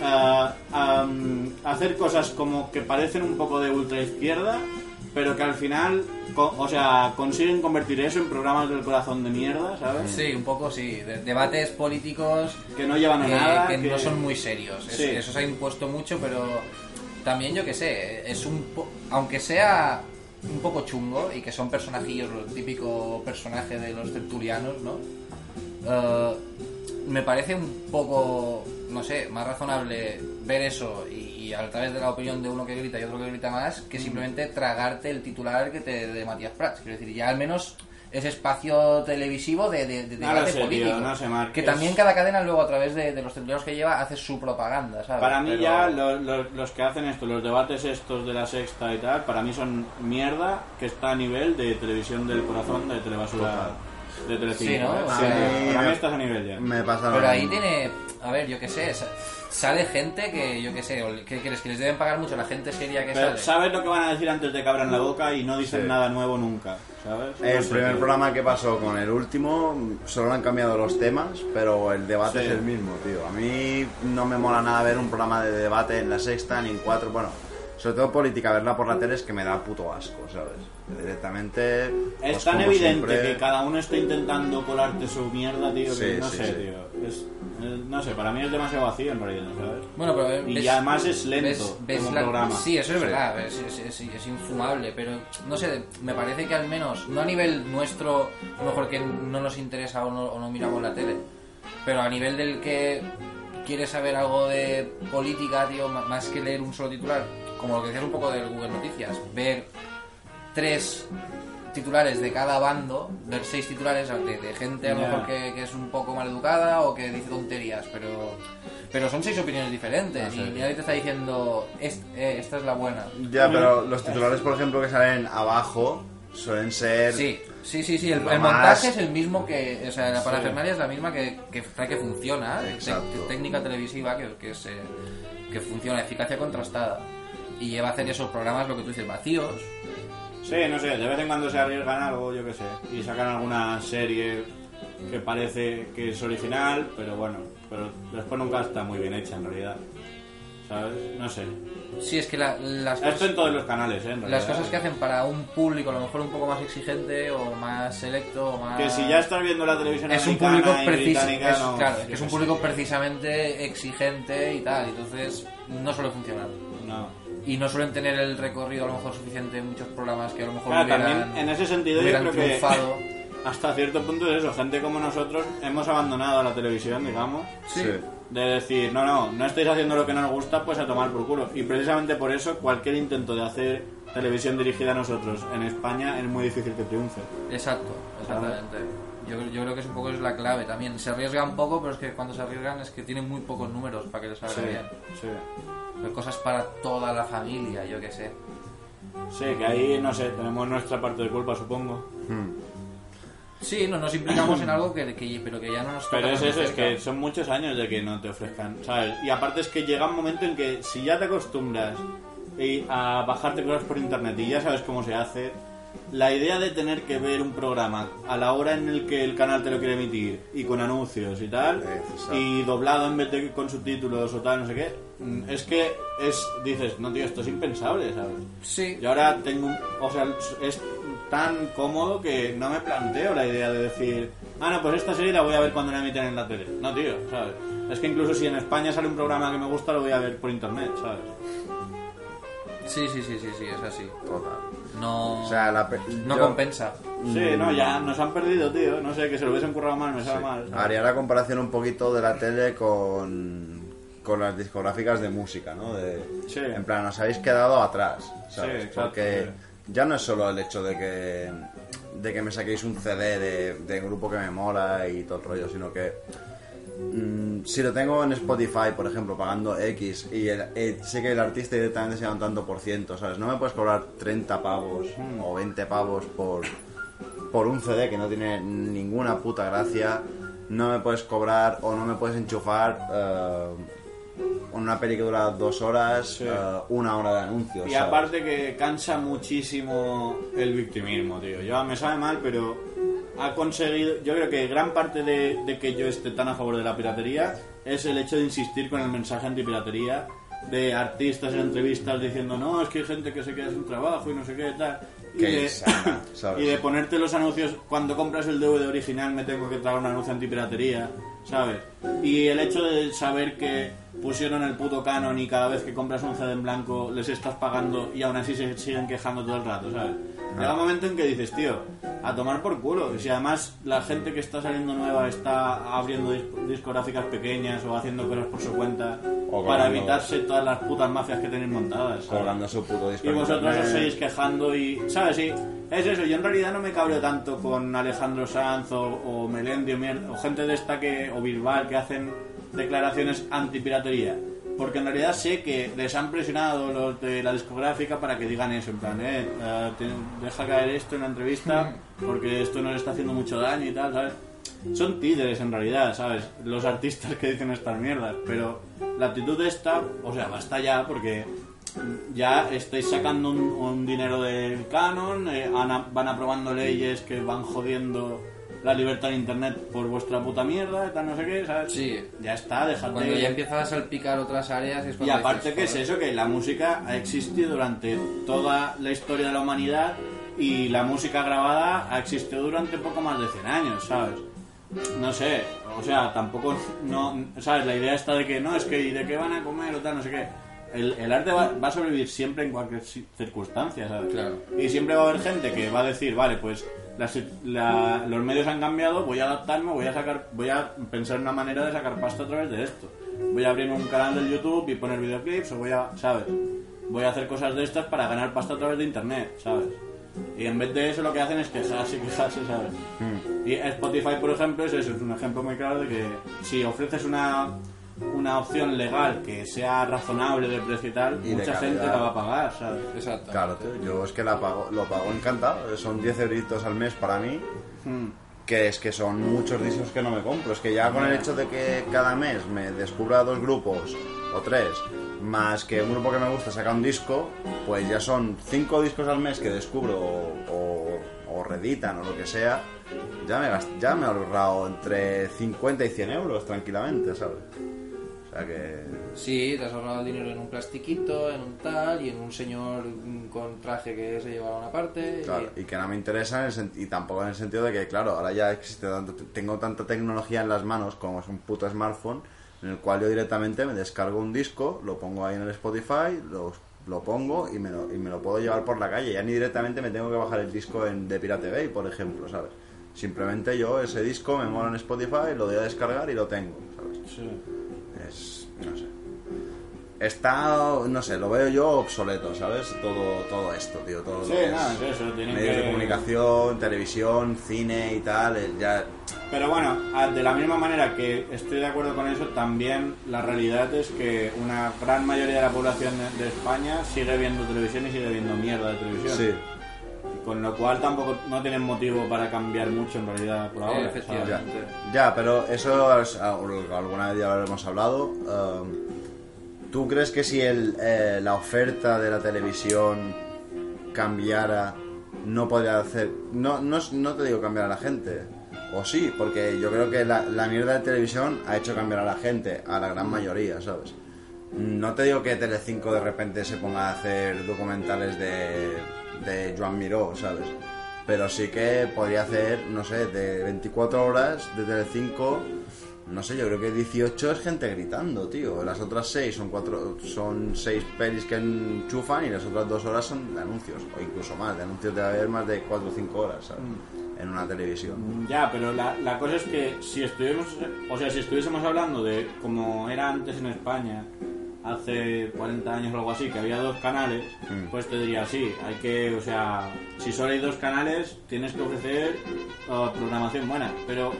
uh, am, hacer cosas como que parecen un poco de ultra izquierda, pero que al final, co- o sea, consiguen convertir eso en programas del corazón de mierda, ¿sabes? Sí, un poco sí. de- debates políticos Que no llevan a que, nada, que que- no son muy serios. Sí. Eso se ha impuesto mucho, pero también yo que sé, es un po- aunque sea un poco chungo y que son personajillos, el típico personaje de los tertulianos, ¿no? Eh, me parece un poco, no sé, más razonable ver eso y, y a través de la opinión de uno que grita y otro que grita más que simplemente tragarte el titular que te de Matías Prats. Quiero decir, ya al menos ese espacio televisivo de, de, de No debate sé, tío, político. no sé, Marc, que es- también cada cadena luego a través de, de los tertulianos que lleva hace su propaganda, ¿sabes? Para mí Pero- ya lo- lo- los que hacen esto, los debates estos de la sexta y tal, para mí son mierda que está a nivel de televisión del corazón, de telebasura, de Telecinco. Sí, ¿no? ¿eh? A Sí, mí para mí estás a nivel ya. Me pasa Pero ahí tiene, a ver, yo qué sé, sa- sale gente que, yo qué sé, ¿qué quieres? Que les deben pagar mucho la gente seria que Pero sale. sabes lo que van a decir antes de que abran la boca y no dicen Sí. nada nuevo nunca, El primer programa que pasó con el último, solo han cambiado los temas, pero el debate Sí. es el mismo, tío. A mí no me mola nada ver un programa de debate en la sexta ni en cuatro, bueno, sobre todo política, verla por la tele es que me da puto asco, ¿sabes? Directamente... Es pues, tan como evidente siempre- que cada uno está intentando colarte su mierda, tío, que no sí, sé, sí. tío. Es, eh, no sé, para mí es demasiado vacío en realidad, ¿sabes? Bueno, pero Y ves- además es lento ves- ves como la- programa. Sí, eso es Sí. verdad, es, es- es- es infumable, pero no sé, me parece que al menos, no a nivel nuestro, a lo mejor que no nos interesa o no, o no miramos la tele, pero a nivel del que quiere saber algo de política, tío, más que leer un solo titular, como lo que decías un poco del Google Noticias, ver tres titulares de cada bando, ver seis titulares de, de gente a lo mejor que, que es un poco mal educada o que dice tonterías, pero pero son seis opiniones diferentes No sé, y nadie te está diciendo "Est- eh, esta es la buena. Ya, pero los titulares, por ejemplo, que salen abajo, suelen ser... Sí, sí, sí, sí, el, montaje es el mismo que, o sea, la Sí. parafernalia es la misma que, que, que funciona, Exacto. técnica televisiva que, que, es, eh, que funciona, eficacia contrastada. Y lleva a hacer esos programas, lo que tú dices, vacíos, Sí, no sé, de vez en cuando se arriesgan algo, yo qué sé, y sacan alguna serie que parece que es original, pero bueno, pero después nunca está muy bien hecha en realidad. ¿Sabes? No sé. Sí, es que la- las, Esto cosas, en todos los canales, ¿eh? En las cosas que hacen para un público a lo mejor un poco más exigente o más selecto o más... Que si ya estás viendo la televisión es un público precis- es- no, claro, yo es qué un público precisamente exigente y tal, entonces no suele funcionar. No. Y no suelen tener el recorrido a lo mejor suficiente en muchos programas que a lo mejor Claro, hubieran, también en ese sentido yo creo que triunfado. hasta cierto punto es eso, gente como nosotros hemos abandonado la televisión, digamos, Sí. De decir, no, no, no estáis haciendo lo que nos gusta, pues a tomar por culo. Y precisamente por eso cualquier intento de hacer televisión dirigida a nosotros en España es muy difícil que triunfe. Exacto, exactamente. Yo, yo creo que es un poco es la clave también. Se arriesgan poco, pero es que cuando se arriesgan es que tienen muy pocos números para que les salga Sí, bien. sí. Pero cosas para toda la familia, yo qué sé. Sí, que ahí, no sé, tenemos nuestra parte de culpa, supongo. Sí, no nos implicamos en algo que, que- pero que ya no nos toca Pero es tan eso, es cerca. que son muchos años de que no te ofrezcan, ¿sabes? Y aparte es que llega un momento en que si ya te acostumbras y a bajarte cosas por internet y ya sabes cómo se hace, la idea de tener que ver un programa a la hora en el que el canal te lo quiere emitir y con anuncios y tal, Exacto. y doblado en vez de con subtítulos o tal, no sé qué, mm, es que es, dices, no tío, esto es impensable, ¿sabes? Sí, Y ahora tengo un, o sea, es tan cómodo que no me planteo la idea de decir, ah, no, pues esta serie la voy a ver cuando la emiten en la tele. No, tío, ¿sabes? Es que incluso si en España sale un programa que me gusta, lo voy a ver por internet, ¿sabes? Sí, sí, sí, sí, sí, es así. Total. No, O sea, la pe- no yo compensa. Sí, no, ya nos han perdido, tío. No sé, que se lo hubiesen currado mal, me sabe mal. ¿sabes? Haría la comparación un poquito de la tele con, con las discográficas de música, ¿no? De, Sí. En plan, os habéis quedado atrás, ¿sabes? Sí, exacto, Porque sí. Ya no es solo el hecho de que, de que me saquéis un CD de, de un grupo que me mola y todo el rollo, sino que mm, si lo tengo en Spotify, por ejemplo, pagando X y el- eh, sé que el artista directamente se da un tanto por ciento, ¿sabes? No me puedes cobrar 30 pavos Hmm. o 20 pavos por, por un CD que no tiene ninguna puta gracia. No me puedes cobrar o no me puedes enchufar eh, una peli que dura dos horas, Sí. eh, una hora de anuncios. Y ¿sabes? aparte que cansa muchísimo el victimismo, tío. Yo me sabe mal, pero ha conseguido... Yo creo que gran parte de, de que yo esté tan a favor de la piratería es el hecho de insistir con el mensaje antipiratería de artistas en entrevistas diciendo no, es que hay gente que se queda sin trabajo y no sé qué tal. Y de, y de ponerte los anuncios, cuando compras el DVD original me tengo que traer un anuncio antipiratería, ¿sabes? Y el hecho de saber que pusieron el puto canon y cada vez que compras un CD en blanco les estás pagando y aún así se siguen quejando todo el rato, ¿sabes? Llega un momento en que dices, tío, a tomar por culo. Y si además la gente que está saliendo nueva está abriendo dis- discográficas pequeñas o haciendo cosas por su cuenta O para cobrando- evitarse todas las putas mafias que tenéis montadas, ¿sabes? Colgando su puto disco. Y vosotros os seguís quejando y... ¿Sabes? Sí, es eso. Yo en realidad no me cabreo tanto con Alejandro Sanz o, o Melendi o, mier- o gente de esta que... o Bilbao que hacen declaraciones antipiratería. Porque en realidad sé que les han presionado los de la discográfica para que digan eso, en plan, eh, eh, te- deja caer esto en la entrevista porque esto nos está haciendo mucho daño y tal, ¿sabes? Son títeres en realidad, ¿sabes? Los artistas que dicen estas mierdas, pero la actitud de esta, o sea, basta ya porque ya estáis sacando un, un dinero del canon, eh, van aprobando leyes que van jodiendo la libertad de internet por vuestra puta mierda, tal, no sé qué, ¿sabes? Sí. Ya está, dejad Cuando ya empiezas a salpicar otras áreas es Y aparte dices, que es eso, que la música ha existido durante toda la historia de la humanidad y la música grabada ha existido durante poco más de 100 años, ¿sabes? No sé, o sea, tampoco, no, ¿sabes? La idea está de que no, es que, ¿y de qué van a comer o tal, no sé qué? El, el arte va, va a sobrevivir siempre en cualquier ci- circunstancia, ¿sabes? Claro. Y siempre va a haber gente que va a decir, vale, pues las- la- los medios han cambiado, voy a adaptarme, voy a sacar, voy a pensar en una manera de sacar pasta a través de esto. Voy a abrir un canal del YouTube y poner videoclips, o voy a, ¿sabes? Voy a hacer cosas de estas para ganar pasta a través de internet, ¿sabes? Y en vez de eso lo que hacen es quejarse quejarse, ¿sabes? Y Spotify, por ejemplo, es eso, es un ejemplo muy claro de que si ofreces una, una opción legal que sea razonable de precio y tal, Y mucha gente la va a pagar, ¿sabes? Exacto. Claro, tío, yo es que la pago, lo pago encantado. Son 10 euritos al mes para mí. Hmm. Que es que son muchos discos que no me compro. Es que ya con el hecho de que cada mes me descubra dos grupos o tres, más que un grupo que me gusta saca un disco, pues ya son cinco discos al mes que descubro o, o- o reeditan o lo que sea. Ya me, gast- ya me he ahorrado entre 50 y 100 euros tranquilamente, ¿sabes? O sea que. Sí, te has ahorrado el dinero en un plastiquito, en un tal, y en un señor con traje que se llevaba una parte. y- Claro, y que no me interesa y tampoco en el sentido de que, claro, ahora ya existe tanto, tengo tanta tecnología en las manos como es un puto smartphone, en el cual yo directamente me descargo un disco, lo pongo ahí en el Spotify, lo, lo pongo y me lo, y me lo puedo llevar por la calle. Ya ni directamente me tengo que bajar el disco en, de Pirate Bay, por ejemplo, ¿sabes? Simplemente yo ese disco me mola en Spotify, lo doy a descargar y lo tengo, ¿sabes? Sí. Es, no sé. Está, no sé, lo veo yo obsoleto, ¿sabes? Todo, todo esto, tío, todo Sí, lo que no, es es eso, tienen medios que... de comunicación, televisión, cine y tal, el- ya... Pero bueno, a- de la misma manera que estoy de acuerdo con eso, también la realidad es que una gran mayoría de la población de, de España sigue viendo televisión y sigue viendo mierda de televisión. Sí, Con lo cual tampoco no tienen motivo para cambiar mucho en realidad por ahora. Ya, ya, pero eso es- alguna vez ya lo hemos hablado. um, ¿Tú crees que si el, eh, la oferta de la televisión cambiara, no podría hacer... No, no, no te digo cambiar a la gente, o sí, porque yo creo que la, la mierda de televisión ha hecho cambiar a la gente, a la gran mayoría, ¿sabes? No te digo que Telecinco de repente se ponga a hacer documentales de, de Joan Miró, ¿sabes? pero sí que podría hacer, no sé, de 24 horas de Telecinco, no sé, yo creo que 18 es gente gritando, tío. Las otras 6 son cuatro, son 6 pelis que enchufan y las otras 2 horas son de anuncios, o incluso más, de anuncios de haber más de 4 o 5 horas, ¿sabes? En una televisión. Ya, pero la, la cosa es que si estuviésemos, o sea, si estuviésemos hablando de como era antes en España, hace 40 años o algo así, que había dos canales, Mm. pues te diría, sí, hay que, o sea, si solo hay dos canales, tienes que ofrecer uh, programación buena. Pero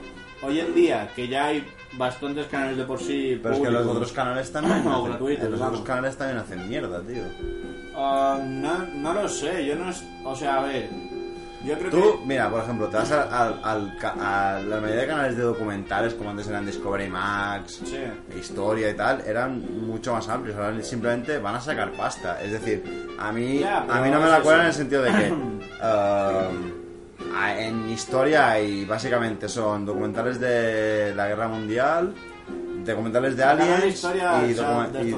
hoy en día, que ya hay bastantes canales de por sí, Pero es que los otros canales también. No, hacen- gratuitos, los vamos. otros canales también hacen mierda, tío. Ah, no, no lo sé, yo no es, o sea, a ver, yo creo Tú, que... mira, por ejemplo, te vas al, al- al a la mayoría de canales de documentales, como antes eran Discovery Max, Sí. Historia y tal, eran mucho más amplios. Ahora simplemente van a sacar pasta. Es decir, a mí, a mí no me la cuelan en el sentido de que um, en Historia hay básicamente son documentales de la Guerra Mundial, documentales de La aliens Historia y, sí.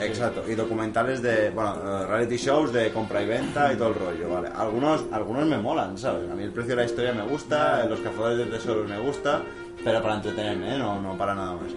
exacto y documentales de bueno eh, reality shows de compra y venta y todo el rollo vale algunos algunos me molan sabes a mí el precio de la historia me gusta los cazadores de tesoros me gusta pero para entretenerme ¿eh? no no para nada más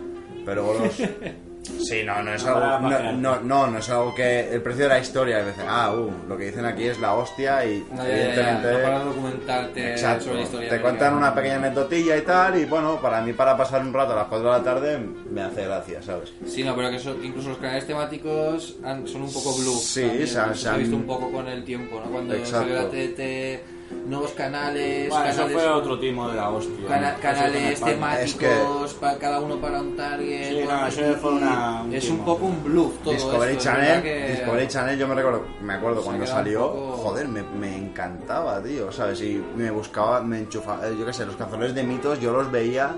pero los Sí, no, no es algo. No, no, no, no es algo que. El precio de la historia, a veces, ah, uh, lo que dicen aquí es la hostia y No, ya, ya, ya, evidentemente. no para documentarte Exacto. sobre la historia. Te cuentan una pequeña anecdotilla y tal, y bueno, para mí, para pasar un rato a las 4 de la tarde, me hace gracia, ¿sabes? Sí, no, pero que eso- incluso los canales temáticos han- son un poco bluff. Sí, también. se han- se ha visto han- un poco con el tiempo, ¿no? Cuando Exacto. salió la TT, nuevos canales, Bueno, eso canales, fue otro timo de la hostia. cana- Eso canales. Es temáticos, para cada uno para un target. Sí, no, bueno, eso y- fue una- un es timo. un poco un bluff todo Discovery esto, Channel, que- Discovery Channel, yo me recuerdo, me acuerdo Se cuando salió, poco- joder, me, me encantaba, tío, ¿sabes? Y me buscaba, me enchufaba, eh, yo qué sé, los cazadores de mitos, yo los veía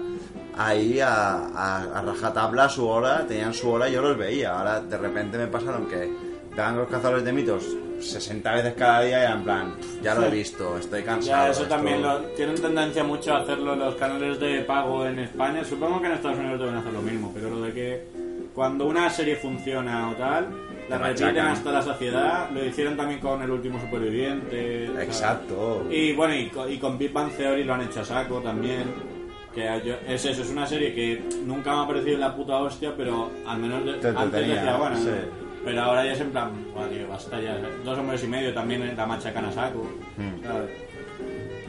ahí a, a, a rajatabla a su hora, tenían su hora y yo los veía. Ahora de repente me pasaron que daban los cazadores de mitos 60 veces cada día y era en plan, "Pff, ya lo he visto, estoy cansado. Ya, eso esto- también lo, tienen tendencia mucho a hacerlo los canales de pago en España. Supongo que en Estados Unidos deben hacer lo mismo, pero lo de que cuando una serie funciona o tal, la Te repiten hasta la saciedad. Lo hicieron también con El último superviviente. ¿sabes? Exacto. Y bueno, y, co- y con Big Bang Theory lo han hecho a saco también. Que yo- es eso, es una serie que nunca me ha parecido la puta hostia, pero al menos de- Te antes decía, bueno, sí. Pero ahora ya es en plan, "Buah, tío, basta ya. Dos hombres y medio también la machacan a saco. Hmm. ¿sabes?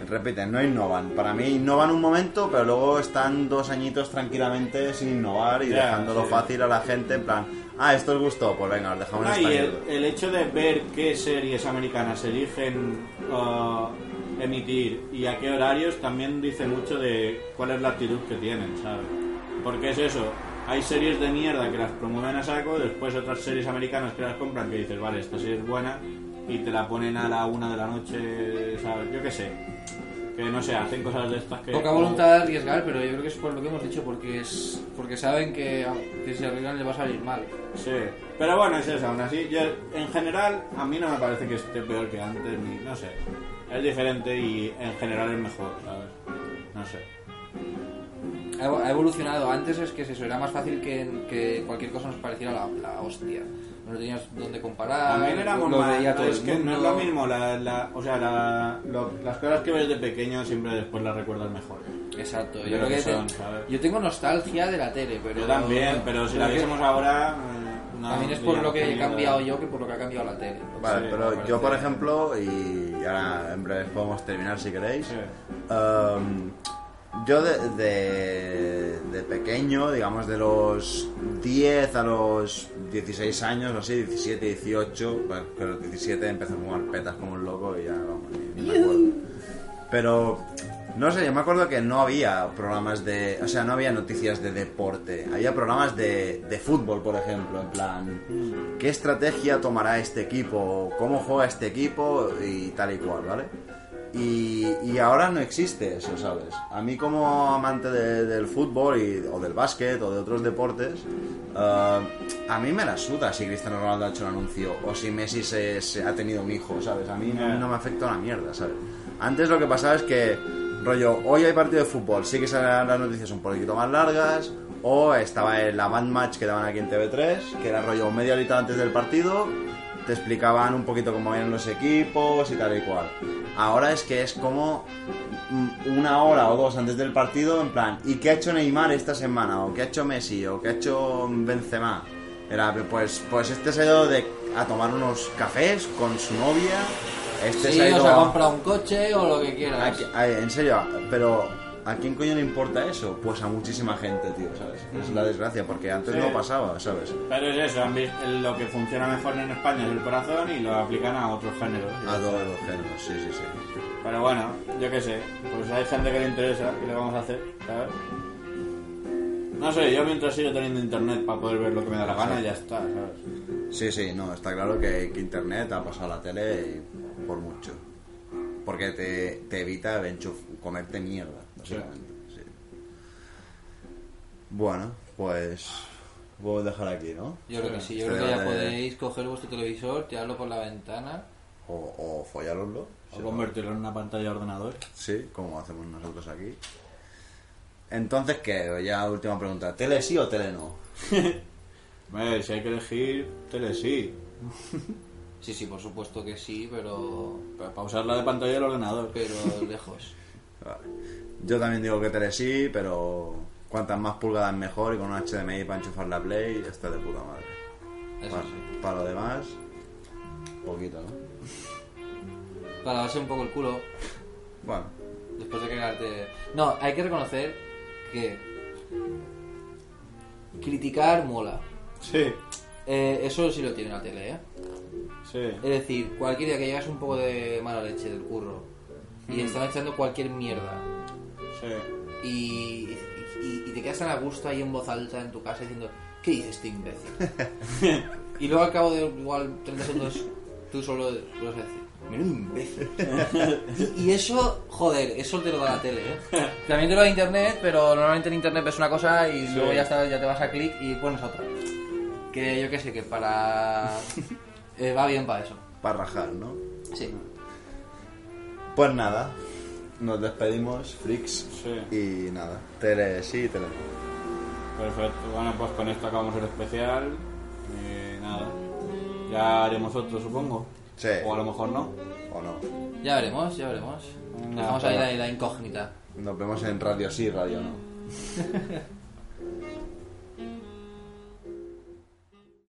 Repiten, no innovan. Para mí innovan un momento, pero luego están dos añitos tranquilamente sin innovar y Ya, dejándolo sí. fácil a la gente en plan, ah, esto os gustó, pues venga, os dejamos Ah, esta y el, mierda". el hecho de ver qué series americanas eligen uh, emitir y a qué horarios también dice mucho de cuál es la actitud que tienen, ¿sabes? Porque es eso, hay series de mierda que las promueven a saco, después otras series americanas que las compran que dices, vale, esta serie es buena y te la ponen a la una de la noche, ¿sabes? Yo qué sé. Que no sé, hacen cosas de estas que... Poca voluntad de arriesgar, pero yo creo que es por lo que hemos dicho, porque es porque saben que, que si arriesgan les va a salir mal. Sí, pero bueno, es eso, aún así, yo, en general, a mí no me parece que esté peor que antes, ni, no sé, es diferente y en general es mejor, ¿sabes? No sé. Ha evo- ha evolucionado. Antes es que es eso, era más fácil que, que cualquier cosa nos pareciera la, la hostia. No tenías dónde comparar. También éramos lo más, veía todo es el que no es lo mismo, la, la- o sea, la- lo- las cosas que ves de pequeño siempre después las recuerdas mejor. Exacto, yo creo que, que son, te- yo tengo nostalgia de la tele, pero Yo también, pero si la que- viésemos ahora... eh, no También es por lo que he cambiado yo que por lo que ha cambiado la tele. Vale, Sí, pero yo, por ejemplo, y ahora en breve podemos terminar si queréis, Sí. um, yo de, de, de pequeño, digamos de los 10 a los 16 años, o así, 17, 18, bueno, que los 17 empecé a fumar petas como un loco y ya, vamos, ni, ni me acuerdo. Pero, no sé, yo me acuerdo que no había programas de. O sea, no había noticias de deporte. Había programas de, de fútbol, por ejemplo. En plan, ¿qué estrategia tomará este equipo? ¿Cómo juega este equipo? Y tal y cual, ¿vale? Y, y ahora no existe eso, ¿sabes? A mí, como amante de- del fútbol y, o del básquet o de otros deportes, eh, a mí me la suda si Cristiano Ronaldo ha hecho un anuncio o si Messi se, se ha tenido un hijo, ¿sabes? A mí no, no me afecta una mierda, ¿sabes? Antes lo que pasaba es que, rollo, hoy hay partido de fútbol, sí que salen las noticias un poquito más largas, o estaba en la band match que daban aquí en TV3, que era rollo media horita antes del partido, te explicaban un poquito cómo eran los equipos y tal y cual. Ahora es que es como mm, una hora o dos antes del partido, en plan, ¿y qué ha hecho Neymar esta semana? ¿O qué ha hecho Messi? ¿O qué ha hecho Benzema? Era, pues, pues este se ha ido de, a tomar unos cafés con su novia. Este Sí, se ha o ido se ha a- comprado un coche o lo que quieras. ¿A qui- a- en serio, pero ¿a quién coño le importa eso? Pues a muchísima gente, tío, ¿sabes? Es la desgracia, porque antes Sí. no pasaba, ¿sabes? Pero es eso, lo que funciona mejor en España es el corazón y lo aplican a otros géneros. A todos los géneros, sí, sí, sí. Pero bueno, yo qué sé, pues hay gente que le interesa, ¿qué le vamos a hacer? ¿Sabes? No sé, yo mientras sigo teniendo internet para poder ver lo que me da la gana, ya está, ¿sabes? Sí, sí, no, está claro que, que Internet ha pasado a la tele y por mucho. Porque te, te evita enchuf- comerte mierda, sí. Bueno, pues... Puedo dejar aquí, ¿no? Yo creo que sí, yo Este creo que ya podéis coger vuestro televisor, tirarlo por la ventana. O, o follároslo. O convertirlo en una pantalla de ordenador. Sí, como hacemos nosotros aquí. Entonces, ¿qué? Ya última pregunta. ¿Tele sí o tele no? Hombre, si hay que elegir, tele sí. Sí, sí, por supuesto que sí, pero Pero para usarla de pantalla del ordenador. pero lejos. Vale. Yo también digo que tele sí, pero cuantas más pulgadas mejor y con un HDMI para enchufar la Play, está de puta madre. Eso Para, sí. para lo demás, poquito, ¿no? Para darse un poco el culo Bueno, después de cagarte. No, hay que reconocer que criticar mola. Sí, Eh, eso sí lo tiene la tele, ¿eh? sí. Es decir, cualquier día que llegas un poco de mala leche del curro y están echando cualquier mierda Sí. y, y- y te quedas tan a gusto ahí en voz alta en tu casa diciendo ¿qué dices este imbécil? y luego al cabo de igual 30 segundos tú solo lo vas a decir menudo imbécil y, eso, joder, eso te lo da la tele ¿eh? también te lo da internet pero normalmente en internet ves una cosa y luego ya, está, ya te vas a clic y pones otra que yo que sé, que para... eh, va bien para eso para rajar, ¿no? Sí. Pues nada, nos despedimos, freaks. Sí. Y nada, tele sí, tele. Perfecto. Bueno, pues con esto acabamos el especial. Y nada. Ya haremos otro, supongo. Sí. O a lo mejor no. ¿O no? Ya veremos, ya veremos. Dejamos ahí la- la, la incógnita. Nos vemos en radio sí, radio no.